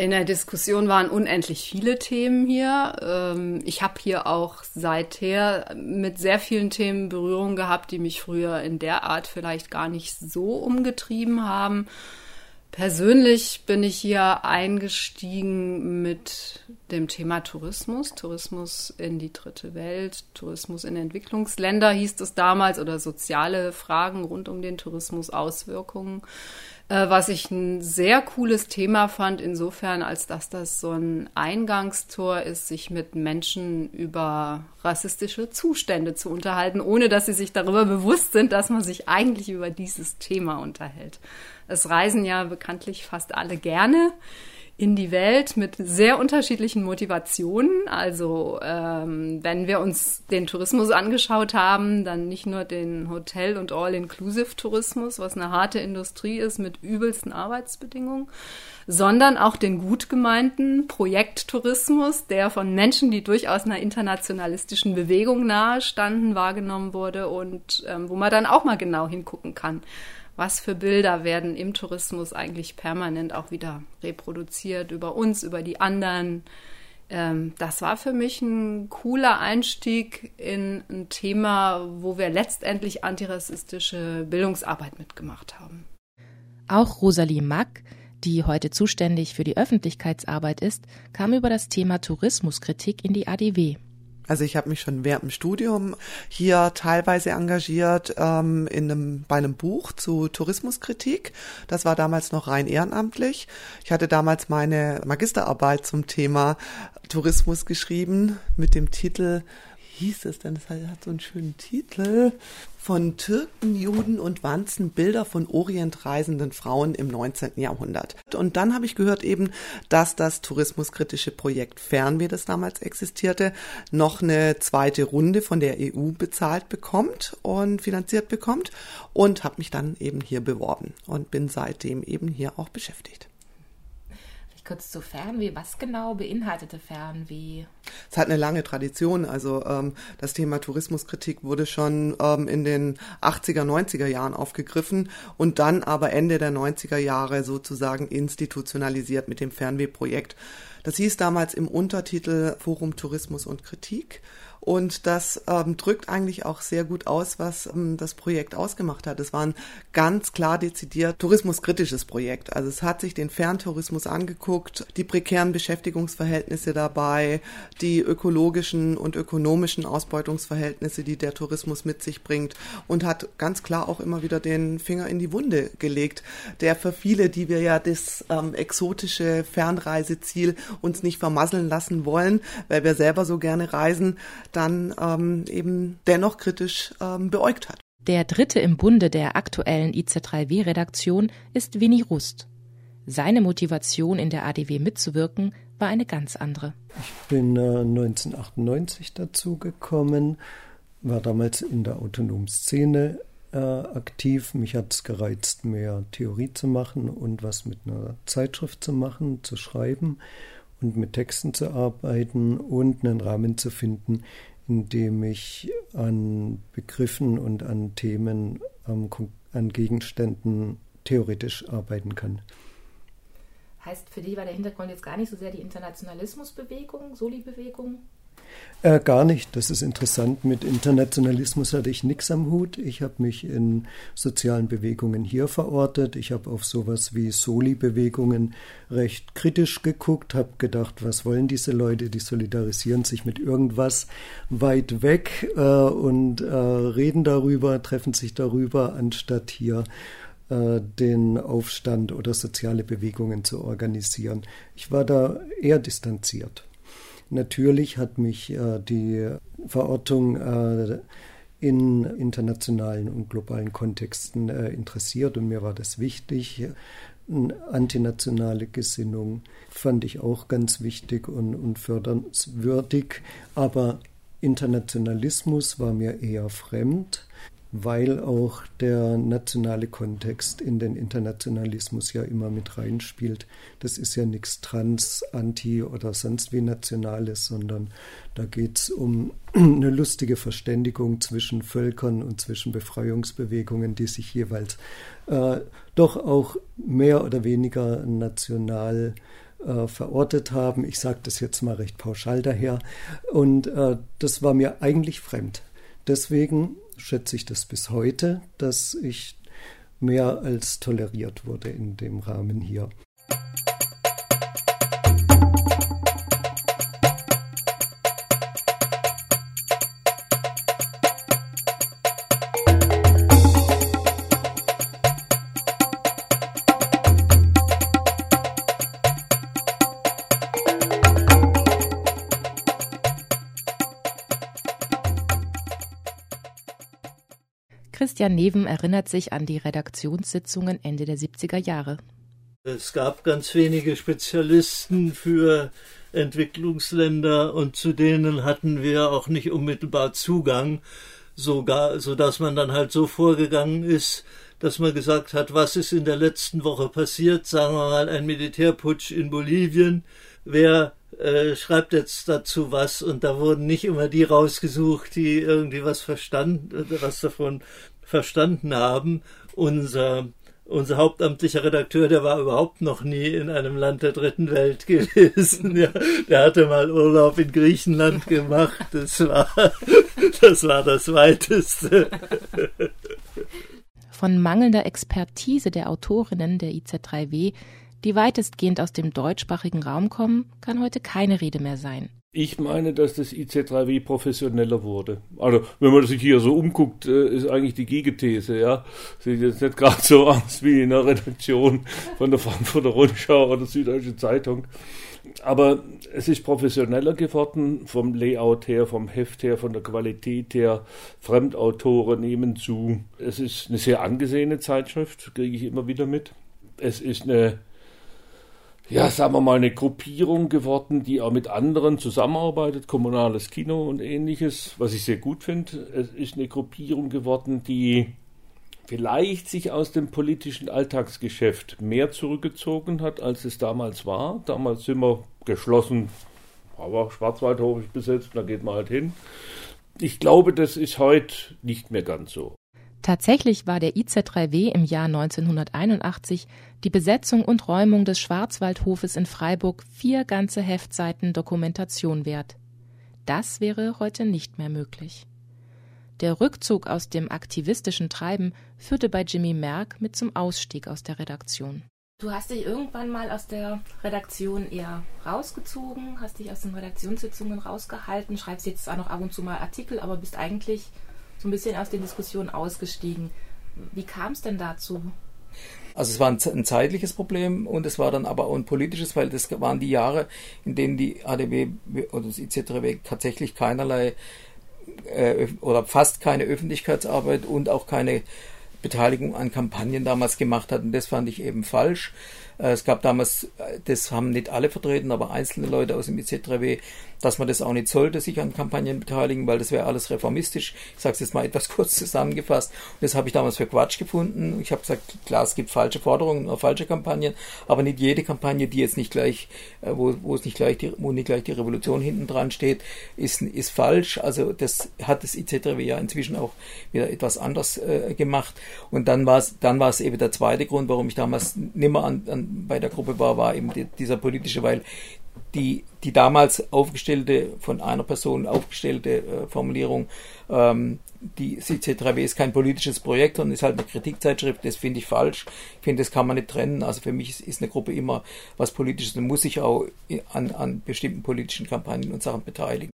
[SPEAKER 10] In der Diskussion waren unendlich viele Themen hier. Ähm, ich habe hier auch seither mit sehr vielen Themen Berührung gehabt, die mich früher in der Art vielleicht gar nicht so umgetrieben haben. Persönlich bin ich hier eingestiegen mit dem Thema Tourismus, Tourismus in die dritte Welt, Tourismus in Entwicklungsländer hieß es damals oder soziale Fragen rund um den Tourismus, Auswirkungen äh, was ich ein sehr cooles Thema fand, insofern, als dass das so ein Eingangstor ist, sich mit Menschen über rassistische Zustände zu unterhalten, ohne dass sie sich darüber bewusst sind, dass man sich eigentlich über dieses Thema unterhält. Es reisen ja bekanntlich fast alle gerne in die Welt mit sehr unterschiedlichen Motivationen. Also ähm, wenn wir uns den Tourismus angeschaut haben, dann nicht nur den Hotel- und All-Inclusive-Tourismus, was eine harte Industrie ist mit übelsten Arbeitsbedingungen, sondern auch den gut gemeinten Projekttourismus, der von Menschen, die durchaus einer internationalistischen Bewegung nahestanden, wahrgenommen wurde und ähm, wo man dann auch mal genau hingucken kann was für Bilder werden im Tourismus eigentlich permanent auch wieder reproduziert über uns, über die anderen. Ähm, das war für mich ein cooler Einstieg in ein Thema, wo wir letztendlich antirassistische Bildungsarbeit mitgemacht haben.
[SPEAKER 3] Auch Rosalie Mack, die heute zuständig für die Öffentlichkeitsarbeit ist, kam über das Thema Tourismuskritik in die ADW.
[SPEAKER 11] Also ich habe mich schon während dem Studium hier teilweise engagiert ähm, in einem, bei einem Buch zu Tourismuskritik. Das war damals noch rein ehrenamtlich. Ich hatte damals meine Magisterarbeit zum Thema Tourismus geschrieben mit dem Titel hieß es denn? Das hat so einen schönen Titel. Von Türken, Juden und Wanzen Bilder von orientreisenden Frauen im 19. Jahrhundert. Und dann habe ich gehört eben, dass das tourismuskritische Projekt Fernweh, das damals existierte, noch eine zweite Runde von der EU bezahlt bekommt und finanziert bekommt und habe mich dann eben hier beworben und bin seitdem eben hier auch beschäftigt
[SPEAKER 3] kurz zu Fernweh. Was genau beinhaltete Fernweh?
[SPEAKER 11] Es hat eine lange Tradition. Also ähm, das Thema Tourismuskritik wurde schon ähm, in den 80er, 90er Jahren aufgegriffen und dann aber Ende der 90er Jahre sozusagen institutionalisiert mit dem Fernweh-Projekt. Das hieß damals im Untertitel Forum Tourismus und Kritik und das ähm, drückt eigentlich auch sehr gut aus, was ähm, das Projekt ausgemacht hat. Es war ein ganz klar dezidiert tourismuskritisches Projekt. Also es hat sich den Ferntourismus angeguckt, die prekären Beschäftigungsverhältnisse dabei, die ökologischen und ökonomischen Ausbeutungsverhältnisse, die der Tourismus mit sich bringt und hat ganz klar auch immer wieder den Finger in die Wunde gelegt, der für viele, die wir ja das ähm, exotische Fernreiseziel uns nicht vermasseln lassen wollen, weil wir selber so gerne reisen, dann ähm, eben dennoch kritisch ähm, beäugt hat.
[SPEAKER 3] Der dritte im Bunde der aktuellen IC3W-Redaktion ist Winnie Rust. Seine Motivation, in der ADW mitzuwirken, war eine ganz andere.
[SPEAKER 12] Ich bin äh, 1998 dazu gekommen, war damals in der autonomen Szene äh, aktiv. Mich hat es gereizt, mehr Theorie zu machen und was mit einer Zeitschrift zu machen, zu schreiben und mit Texten zu arbeiten und einen Rahmen zu finden, in dem ich an Begriffen und an Themen, an Gegenständen theoretisch arbeiten kann.
[SPEAKER 3] Heißt für dich war der Hintergrund jetzt gar nicht so sehr die Internationalismusbewegung, Soli-Bewegung,
[SPEAKER 12] äh, gar nicht. Das ist interessant. Mit Internationalismus hatte ich nichts am Hut. Ich habe mich in sozialen Bewegungen hier verortet. Ich habe auf sowas wie Soli-Bewegungen recht kritisch geguckt, habe gedacht, was wollen diese Leute? Die solidarisieren sich mit irgendwas weit weg äh, und äh, reden darüber, treffen sich darüber, anstatt hier äh, den Aufstand oder soziale Bewegungen zu organisieren. Ich war da eher distanziert. Natürlich hat mich äh, die Verortung äh, in internationalen und globalen Kontexten äh, interessiert und mir war das wichtig. Eine antinationale Gesinnung fand ich auch ganz wichtig und, und fördernswürdig, aber Internationalismus war mir eher fremd weil auch der nationale Kontext in den Internationalismus ja immer mit reinspielt. Das ist ja nichts trans, anti oder sonst wie Nationales, sondern da geht es um eine lustige Verständigung zwischen Völkern und zwischen Befreiungsbewegungen, die sich jeweils äh, doch auch mehr oder weniger national äh, verortet haben. Ich sage das jetzt mal recht pauschal daher. Und äh, das war mir eigentlich fremd. Deswegen schätze ich das bis heute, dass ich mehr als toleriert wurde in dem Rahmen hier.
[SPEAKER 3] Christian Neven erinnert sich an die Redaktionssitzungen Ende der 70er Jahre.
[SPEAKER 8] Es gab ganz wenige Spezialisten für Entwicklungsländer und zu denen hatten wir auch nicht unmittelbar Zugang, sogar, so dass man dann halt so vorgegangen ist, dass man gesagt hat, was ist in der letzten Woche passiert, sagen wir mal ein Militärputsch in Bolivien, wer äh, schreibt jetzt dazu was? Und da wurden nicht immer die rausgesucht, die irgendwie was verstanden, was davon verstanden haben. Unser unser hauptamtlicher Redakteur, der war überhaupt noch nie in einem Land der dritten Welt gewesen. Ja, der hatte mal Urlaub in Griechenland gemacht. Das war das, war das Weiteste.
[SPEAKER 3] Von mangelnder Expertise der Autorinnen der IZ3W, die weitestgehend aus dem deutschsprachigen Raum kommen, kann heute keine Rede mehr sein.
[SPEAKER 6] Ich meine, dass das IC3W professioneller wurde. Also, wenn man sich hier so umguckt, äh, ist eigentlich die Gegenthese, ja. Sieht jetzt nicht gerade so aus wie in der Redaktion von der Frankfurter Rundschau oder Süddeutsche Zeitung. Aber es ist professioneller geworden, vom Layout her, vom Heft her, von der Qualität her. Fremdautoren nehmen zu. Es ist eine sehr angesehene Zeitschrift, kriege ich immer wieder mit. Es ist eine ja, sagen wir mal, eine Gruppierung geworden, die auch mit anderen zusammenarbeitet, kommunales Kino und ähnliches, was ich sehr gut finde. Es ist eine Gruppierung geworden, die vielleicht sich aus dem politischen Alltagsgeschäft mehr zurückgezogen hat, als es damals war. Damals sind wir geschlossen, aber Schwarzwaldhof ist besetzt, da geht man halt hin. Ich glaube, das ist heute nicht mehr ganz so.
[SPEAKER 3] Tatsächlich war der IZ3W im Jahr 1981 die Besetzung und Räumung des Schwarzwaldhofes in Freiburg vier ganze Heftseiten Dokumentation wert. Das wäre heute nicht mehr möglich. Der Rückzug aus dem aktivistischen Treiben führte bei Jimmy Merck mit zum Ausstieg aus der Redaktion.
[SPEAKER 13] Du hast dich irgendwann mal aus der Redaktion eher rausgezogen, hast dich aus den Redaktionssitzungen rausgehalten, schreibst jetzt zwar noch ab und zu mal Artikel, aber bist eigentlich so ein bisschen aus den Diskussionen ausgestiegen. Wie kam es denn dazu?
[SPEAKER 4] Also es war ein, ein, zeitliches Problem und es war dann aber auch ein politisches, weil das waren die Jahre, in denen die ADW oder das IZRW tatsächlich keinerlei äh, oder fast keine Öffentlichkeitsarbeit und auch keine Beteiligung an Kampagnen damals gemacht hat. Und das fand ich eben falsch. Äh, es gab damals, äh, das haben nicht alle vertreten, aber einzelne Leute aus dem IZ3W, dass man das auch nicht sollte, sich an Kampagnen beteiligen, weil das wäre alles reformistisch. Ich sage es jetzt mal etwas kurz zusammengefasst. Und das habe ich damals für Quatsch gefunden. Ich habe gesagt, klar, es gibt falsche Forderungen oder falsche Kampagnen, aber nicht jede Kampagne, die jetzt nicht gleich, äh, wo, wo es nicht gleich die, wo nicht gleich die Revolution hinten dran steht, ist, ist falsch. Also das hat das IZ3W ja inzwischen auch wieder etwas anders äh, gemacht. Und dann war es, dann war es eben der zweite Grund, warum ich damals nimmer an, an bei der Gruppe war, war eben die, dieser politische, weil die, die damals aufgestellte, von einer Person aufgestellte äh, Formulierung, ähm, die CC3W ist kein politisches Projekt, sondern ist halt eine Kritikzeitschrift, das finde ich falsch. Ich finde, das kann man nicht trennen. Also für mich ist, ist eine Gruppe immer was Politisches und muss sich auch an, an bestimmten politischen Kampagnen und Sachen beteiligen.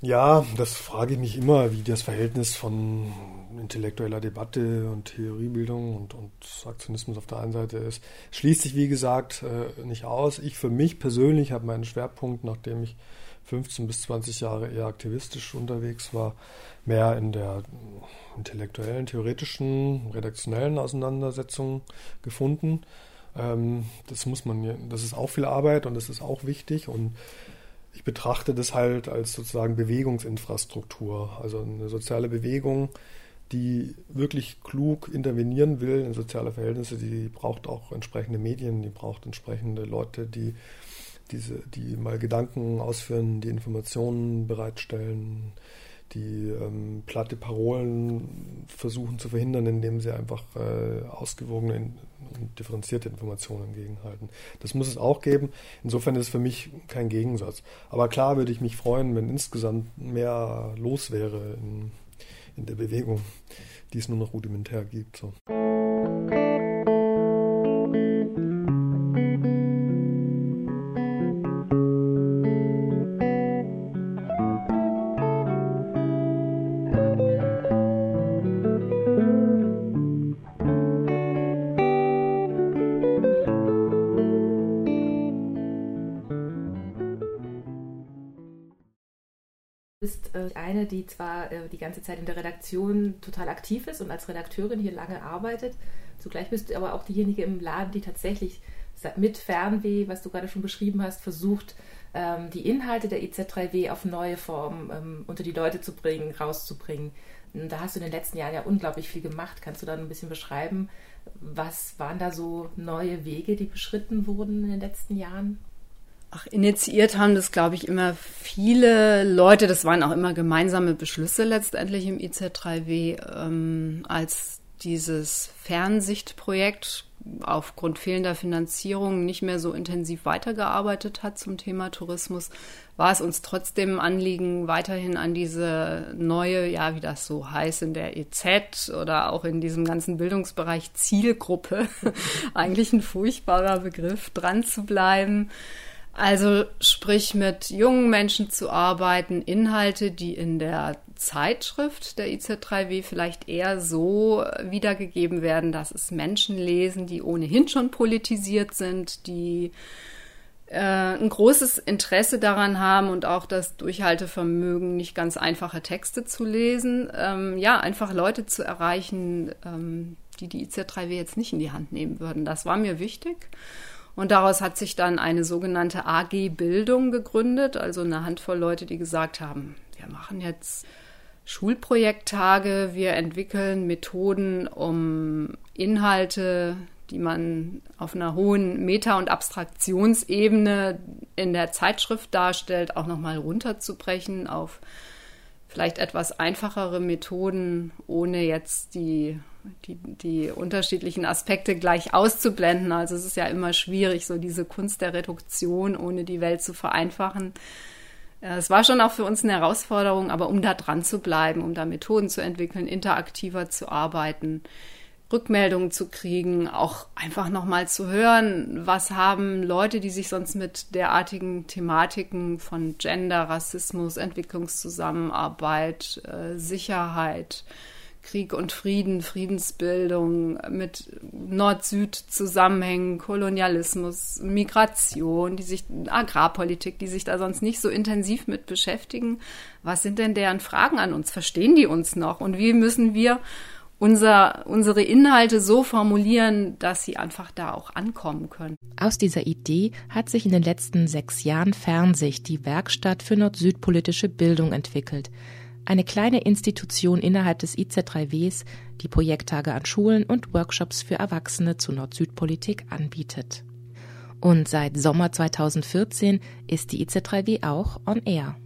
[SPEAKER 2] Ja, das frage ich mich immer, wie das Verhältnis von intellektueller Debatte und Theoriebildung und, und Aktionismus auf der einen Seite ist. Schließt sich, wie gesagt, äh, nicht aus. Ich für mich persönlich habe meinen Schwerpunkt, nachdem ich 15 bis 20 Jahre eher aktivistisch unterwegs war, mehr in der intellektuellen, theoretischen, redaktionellen Auseinandersetzung gefunden. Ähm, das muss man, das ist auch viel Arbeit und das ist auch wichtig und ich betrachte das halt als sozusagen Bewegungsinfrastruktur, also eine soziale Bewegung, die wirklich klug intervenieren will in soziale Verhältnisse, die braucht auch entsprechende Medien, die braucht entsprechende Leute, die diese, die mal Gedanken ausführen, die Informationen bereitstellen, die ähm, platte Parolen versuchen zu verhindern, indem sie einfach äh, ausgewogene und differenzierte Informationen entgegenhalten. Das muss es auch geben. Insofern ist es für mich kein Gegensatz. Aber klar würde ich mich freuen, wenn insgesamt mehr los wäre in, in der Bewegung, die es nur noch rudimentär gibt. So.
[SPEAKER 13] Die zwar äh, die ganze Zeit in der Redaktion total aktiv ist und als Redakteurin hier lange arbeitet. Zugleich bist du aber auch diejenige im Laden, die tatsächlich mit Fernweh, was du gerade schon beschrieben hast, versucht, ähm, die Inhalte der EZ3W auf neue Formen ähm, unter die Leute zu bringen, rauszubringen. Da hast du in den letzten Jahren ja unglaublich viel gemacht. Kannst du da ein bisschen beschreiben, was waren da so neue Wege, die beschritten wurden in den letzten Jahren?
[SPEAKER 10] Ach, initiiert haben das, glaube ich, immer viele Leute. Das waren auch immer gemeinsame Beschlüsse letztendlich im IZ3W, ähm, als dieses Fernsichtprojekt aufgrund fehlender Finanzierung nicht mehr so intensiv weitergearbeitet hat zum Thema Tourismus, war es uns trotzdem ein Anliegen, weiterhin an diese neue, ja, wie das so heißt, in der EZ oder auch in diesem ganzen Bildungsbereich Zielgruppe, eigentlich ein furchtbarer Begriff, dran zu bleiben also sprich mit jungen Menschen zu arbeiten, Inhalte, die in der Zeitschrift der IZ3W vielleicht eher so wiedergegeben werden, dass es Menschen lesen, die ohnehin schon politisiert sind, die äh, ein großes Interesse daran haben und auch das Durchhaltevermögen, nicht ganz einfache Texte zu lesen. Ähm, ja, einfach Leute zu erreichen, ähm, die die IZ3W jetzt nicht in die Hand nehmen würden. Das war mir wichtig. Und daraus hat sich dann eine sogenannte AG Bildung gegründet, also eine Handvoll Leute, die gesagt haben, wir machen jetzt Schulprojekttage, wir entwickeln Methoden, um Inhalte, die man auf einer hohen Meta- und Abstraktionsebene in der Zeitschrift darstellt, auch nochmal runterzubrechen auf vielleicht etwas einfachere Methoden, ohne jetzt die, die, die unterschiedlichen Aspekte gleich auszublenden. Also es ist ja immer schwierig, so diese Kunst der Reduktion, ohne die Welt zu vereinfachen. Äh, es war schon auch für uns eine Herausforderung, aber um da dran zu bleiben, um da Methoden zu entwickeln, interaktiver zu arbeiten, Rückmeldungen zu kriegen, auch einfach nochmal zu hören, was haben Leute, die sich sonst mit derartigen Thematiken von Gender, Rassismus, Entwicklungszusammenarbeit, äh, Sicherheit, Krieg und Frieden, Friedensbildung, mit Nord-Süd-Zusammenhängen, Kolonialismus, Migration, die sich, Agrarpolitik, die sich da sonst nicht so intensiv mit beschäftigen. Was sind denn deren Fragen an uns? Verstehen die uns noch? Und wie müssen wir unser, unsere Inhalte so formulieren, dass sie einfach da auch ankommen können.
[SPEAKER 3] Aus dieser Idee hat sich in den letzten sechs Jahren Fernsicht, die Werkstatt für nord-süd-politische Bildung, entwickelt. Eine kleine Institution innerhalb des IZ3Ws, die Projekttage an Schulen und Workshops für Erwachsene zu Nord-Süd-Politik anbietet. Und seit Sommer 2014 ist die IZ3W auch on air.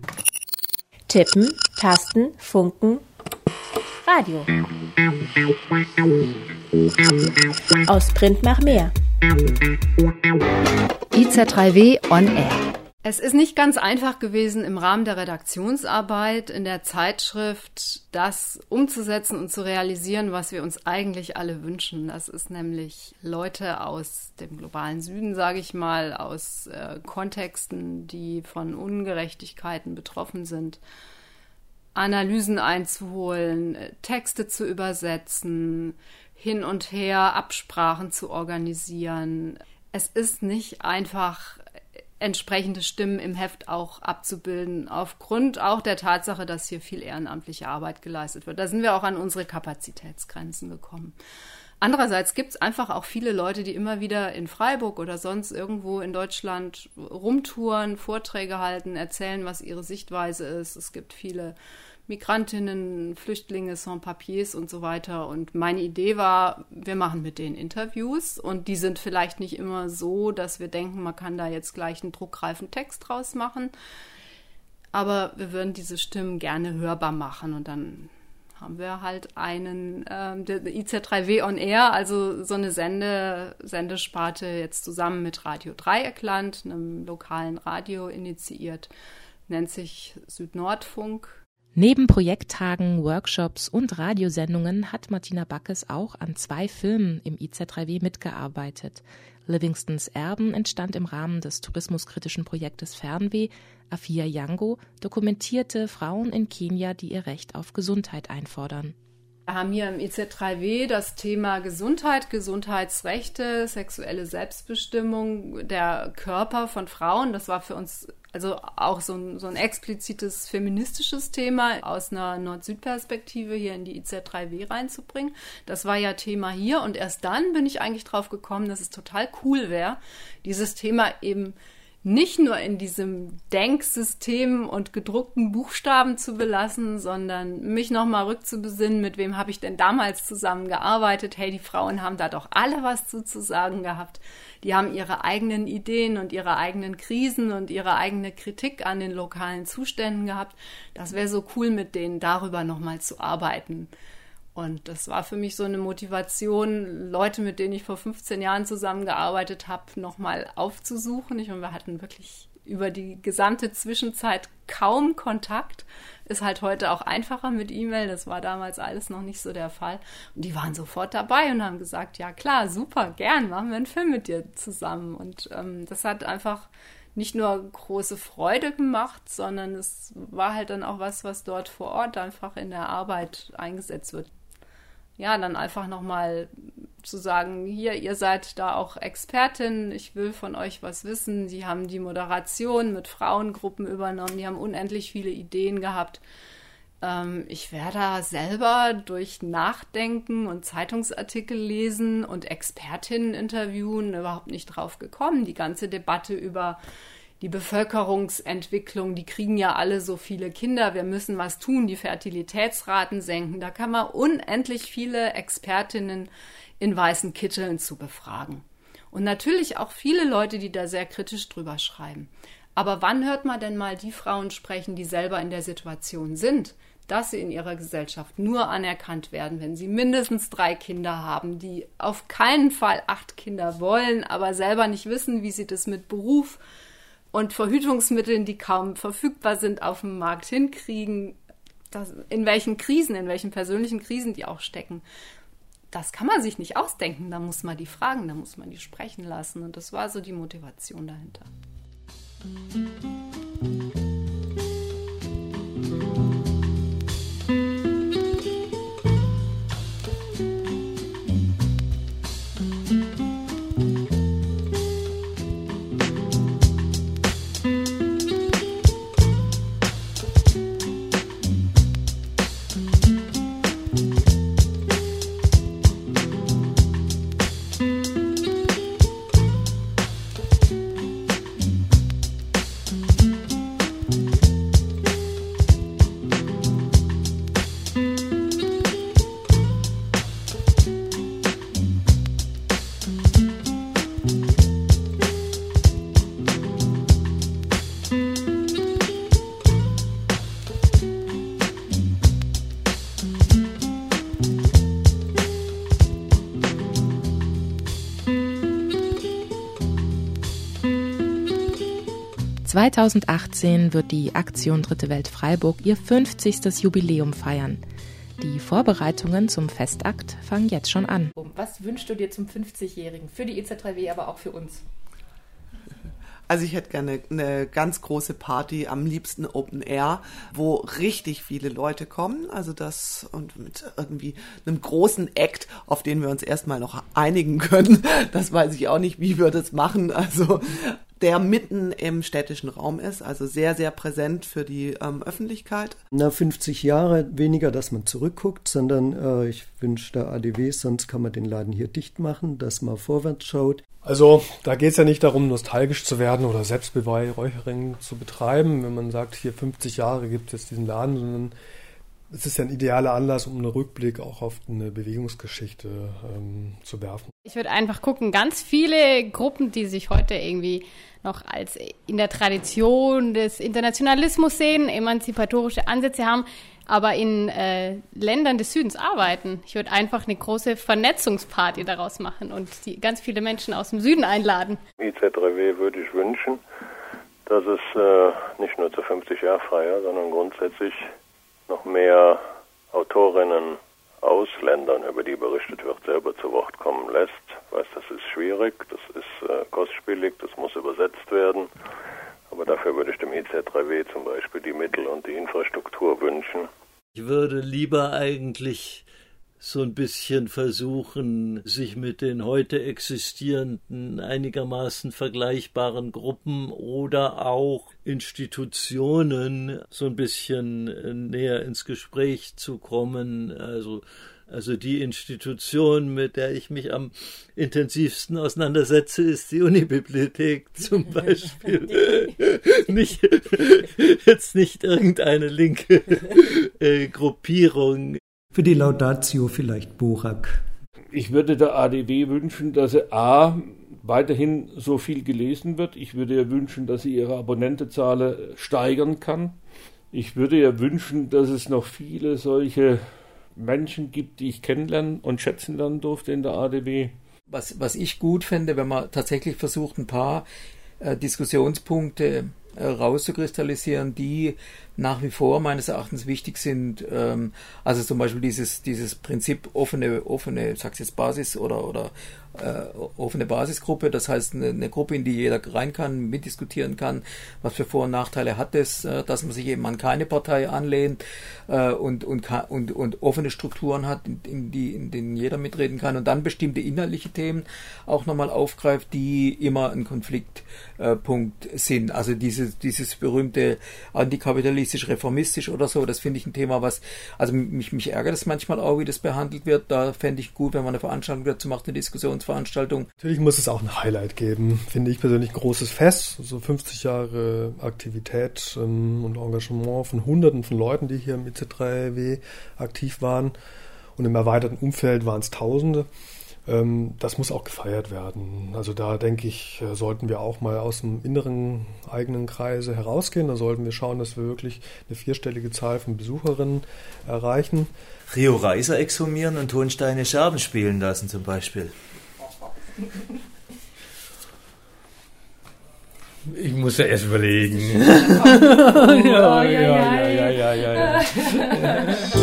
[SPEAKER 7] Tippen, Tasten, Funken, Radio. Aus Print nach mehr.
[SPEAKER 10] IZ3W on Air. Es ist nicht ganz einfach gewesen, im Rahmen der Redaktionsarbeit in der Zeitschrift das umzusetzen und zu realisieren, was wir uns eigentlich alle wünschen. Das ist nämlich Leute aus dem globalen Süden, sage ich mal, aus äh, Kontexten, die von Ungerechtigkeiten betroffen sind, Analysen einzuholen, Texte zu übersetzen, hin und her Absprachen zu organisieren. Es ist nicht einfach entsprechende Stimmen im Heft auch abzubilden, aufgrund auch der Tatsache, dass hier viel ehrenamtliche Arbeit geleistet wird. Da sind wir auch an unsere Kapazitätsgrenzen gekommen. Andererseits gibt es einfach auch viele Leute, die immer wieder in Freiburg oder sonst irgendwo in Deutschland rumtouren, Vorträge halten, erzählen, was ihre Sichtweise ist. Es gibt viele Migrantinnen, Flüchtlinge, Sans-Papiers und so weiter. Und meine Idee war, wir machen mit denen Interviews und die sind vielleicht nicht immer so, dass wir denken, man kann da jetzt gleich einen druckreifen Text draus machen. Aber wir würden diese Stimmen gerne hörbar machen und dann haben wir halt einen ähm, der IZ3W on Air, also so eine Sende, Sendesparte jetzt zusammen mit Radio Dreieckland, einem lokalen Radio initiiert, nennt sich Südnordfunk
[SPEAKER 3] Neben Projekttagen, Workshops und Radiosendungen hat Martina Backes auch an zwei Filmen im IZ3W mitgearbeitet. Livingstons Erben entstand im Rahmen des tourismuskritischen Projektes Fernweh. Afia Yango dokumentierte Frauen in Kenia, die ihr Recht auf Gesundheit einfordern.
[SPEAKER 10] Wir haben hier im IZ3W das Thema Gesundheit, Gesundheitsrechte, sexuelle Selbstbestimmung, der Körper von Frauen. Das war für uns Also auch so ein, so ein explizites feministisches Thema aus einer Nord-Süd-Perspektive hier in die IZ3W reinzubringen. Das war ja Thema hier und erst dann bin ich eigentlich drauf gekommen, dass es total cool wäre, dieses Thema eben nicht nur in diesem Denksystem und gedruckten Buchstaben zu belassen, sondern mich nochmal rückzubesinnen, mit wem habe ich denn damals zusammengearbeitet. Hey, die Frauen haben da doch alle was zu, zu sagen gehabt. Die haben ihre eigenen Ideen und ihre eigenen Krisen und ihre eigene Kritik an den lokalen Zuständen gehabt. Das wäre so cool, mit denen darüber nochmal zu arbeiten. Und das war für mich so eine Motivation, Leute, mit denen ich vor 15 Jahren zusammengearbeitet habe, nochmal aufzusuchen. Ich, und wir hatten wirklich über die gesamte Zwischenzeit kaum Kontakt. Ist halt heute auch einfacher mit E-Mail. Das war damals alles noch nicht so der Fall. Und die waren sofort dabei und haben gesagt, ja klar, super, gern, machen wir einen Film mit dir zusammen. Und ähm, das hat einfach nicht nur große Freude gemacht, sondern es war halt dann auch was, was dort vor Ort einfach in der Arbeit eingesetzt wird ja, dann einfach nochmal zu sagen, hier, ihr seid da auch Expertin, ich will von euch was wissen. Sie haben die Moderation mit Frauengruppen übernommen, die haben unendlich viele Ideen gehabt. Ähm, ich wäre da selber durch Nachdenken und Zeitungsartikel lesen und Expertinnen interviewen überhaupt nicht drauf gekommen. Die ganze Debatte über die Bevölkerungsentwicklung, die kriegen ja alle so viele Kinder, wir müssen was tun, die Fertilitätsraten senken. Da kann man unendlich viele Expertinnen in weißen Kitteln zu befragen. Und natürlich auch viele Leute, die da sehr kritisch drüber schreiben. Aber wann hört man denn mal die Frauen sprechen, die selber in der Situation sind, dass sie in ihrer Gesellschaft nur anerkannt werden, wenn sie mindestens drei Kinder haben, die auf keinen Fall acht Kinder wollen, aber selber nicht wissen, wie sie das mit Beruf und Verhütungsmitteln, die kaum verfügbar sind, auf dem Markt hinkriegen, das, in welchen Krisen, in welchen persönlichen Krisen die auch stecken. Das kann man sich nicht ausdenken, da muss man die fragen, da muss man die sprechen lassen. Und das war so die Motivation dahinter. Musik
[SPEAKER 3] 2018 wird die Aktion Dritte Welt Freiburg ihr 50. Jubiläum feiern. Die Vorbereitungen zum Festakt fangen jetzt schon an.
[SPEAKER 13] Was wünschst du dir zum 50-Jährigen? Für die EZ3W, aber auch für uns?
[SPEAKER 11] Also ich hätte gerne eine ganz große Party, am liebsten Open Air, wo richtig viele Leute kommen. Also das und mit irgendwie einem großen Act, auf den wir uns erstmal noch einigen können. Das weiß ich auch nicht, wie wir das machen. Also der mitten im städtischen Raum ist, also sehr, sehr präsent für die ähm, Öffentlichkeit.
[SPEAKER 12] Na, 50 Jahre weniger, dass man zurückguckt, sondern äh, ich wünsche der ADW, sonst kann man den Laden hier dicht machen, dass man vorwärts schaut.
[SPEAKER 2] Also da geht es ja nicht darum, nostalgisch zu werden oder Selbstbeweihräuchering zu betreiben, wenn man sagt, hier 50 Jahre gibt es jetzt diesen Laden, sondern es ist ja ein idealer Anlass, um einen Rückblick auch auf eine Bewegungsgeschichte ähm, zu werfen.
[SPEAKER 14] Ich würde einfach gucken, ganz viele Gruppen, die sich heute irgendwie noch als in der Tradition des Internationalismus sehen, emanzipatorische Ansätze haben, aber in äh, Ländern des Südens arbeiten. Ich würde einfach eine große Vernetzungsparty daraus machen und die ganz viele Menschen aus dem Süden einladen.
[SPEAKER 9] IZ3W würde ich wünschen, dass es äh, nicht nur zur 50-Jahr-Feier, sondern grundsätzlich noch mehr Autorinnen aus Ländern, über die berichtet wird, selber zu Wort kommen lässt. Ich weiß, das ist schwierig, das ist äh, kostspielig, das muss übersetzt werden. Aber dafür würde ich dem IZ3W zum Beispiel die Mittel und die Infrastruktur wünschen.
[SPEAKER 8] Ich würde lieber eigentlich so ein bisschen versuchen, sich mit den heute existierenden einigermaßen vergleichbaren Gruppen oder auch Institutionen so ein bisschen näher ins Gespräch zu kommen. Also also die Institution, mit der ich mich am intensivsten auseinandersetze, ist die Unibibliothek zum Beispiel. nicht, jetzt nicht irgendeine linke äh, Gruppierung.
[SPEAKER 12] Für die Laudatio vielleicht Burak.
[SPEAKER 6] Ich würde der ADW wünschen, dass er A weiterhin so viel gelesen wird. Ich würde ihr wünschen, dass sie ihre Abonnentenzahl steigern kann. Ich würde ihr wünschen, dass es noch viele solche Menschen gibt, die ich kennenlernen und schätzen lernen durfte in der ADW.
[SPEAKER 4] Was, was ich gut fände, wenn man tatsächlich versucht, ein paar äh, Diskussionspunkte äh, rauszukristallisieren, die nach wie vor meines Erachtens wichtig sind. Ähm, also zum Beispiel dieses, dieses Prinzip offene, offene, sag's jetzt Basis oder, oder äh, offene Basisgruppe, das heißt eine, eine, Gruppe, in die jeder rein kann, mitdiskutieren kann, was für Vor- und Nachteile hat es, äh, dass man sich eben an keine Partei anlehnt äh, und, und, und, und offene Strukturen hat, in, in, die, in denen jeder mitreden kann und dann bestimmte inhaltliche Themen auch nochmal aufgreift, die immer ein Konfliktpunkt sind. Also dieses, dieses berühmte antikapitalistisch, reformistisch oder so, das finde ich ein Thema, was, also mich, mich ärgert es manchmal auch, wie das behandelt wird. Da fände ich gut, wenn man eine Veranstaltung dazu macht, eine Diskussion Veranstaltung.
[SPEAKER 2] Natürlich muss es auch ein Highlight geben, finde ich persönlich ein großes Fest, so 50 Jahre Aktivität ähm, und Engagement von Hunderten von Leuten, die hier im IC3W aktiv waren und im erweiterten Umfeld waren es Tausende. Ähm, das muss auch gefeiert werden. Also da denke ich, äh, sollten wir auch mal aus dem inneren eigenen Kreise herausgehen. Da sollten wir schauen, dass wir wirklich eine vierstellige Zahl von Besucherinnen erreichen.
[SPEAKER 15] Rio Reiser exhumieren und Tonsteine Scherben spielen lassen zum Beispiel.
[SPEAKER 16] Ich muss ja erst überlegen. ja,
[SPEAKER 13] ja, ja, ja, ja, ja. ja.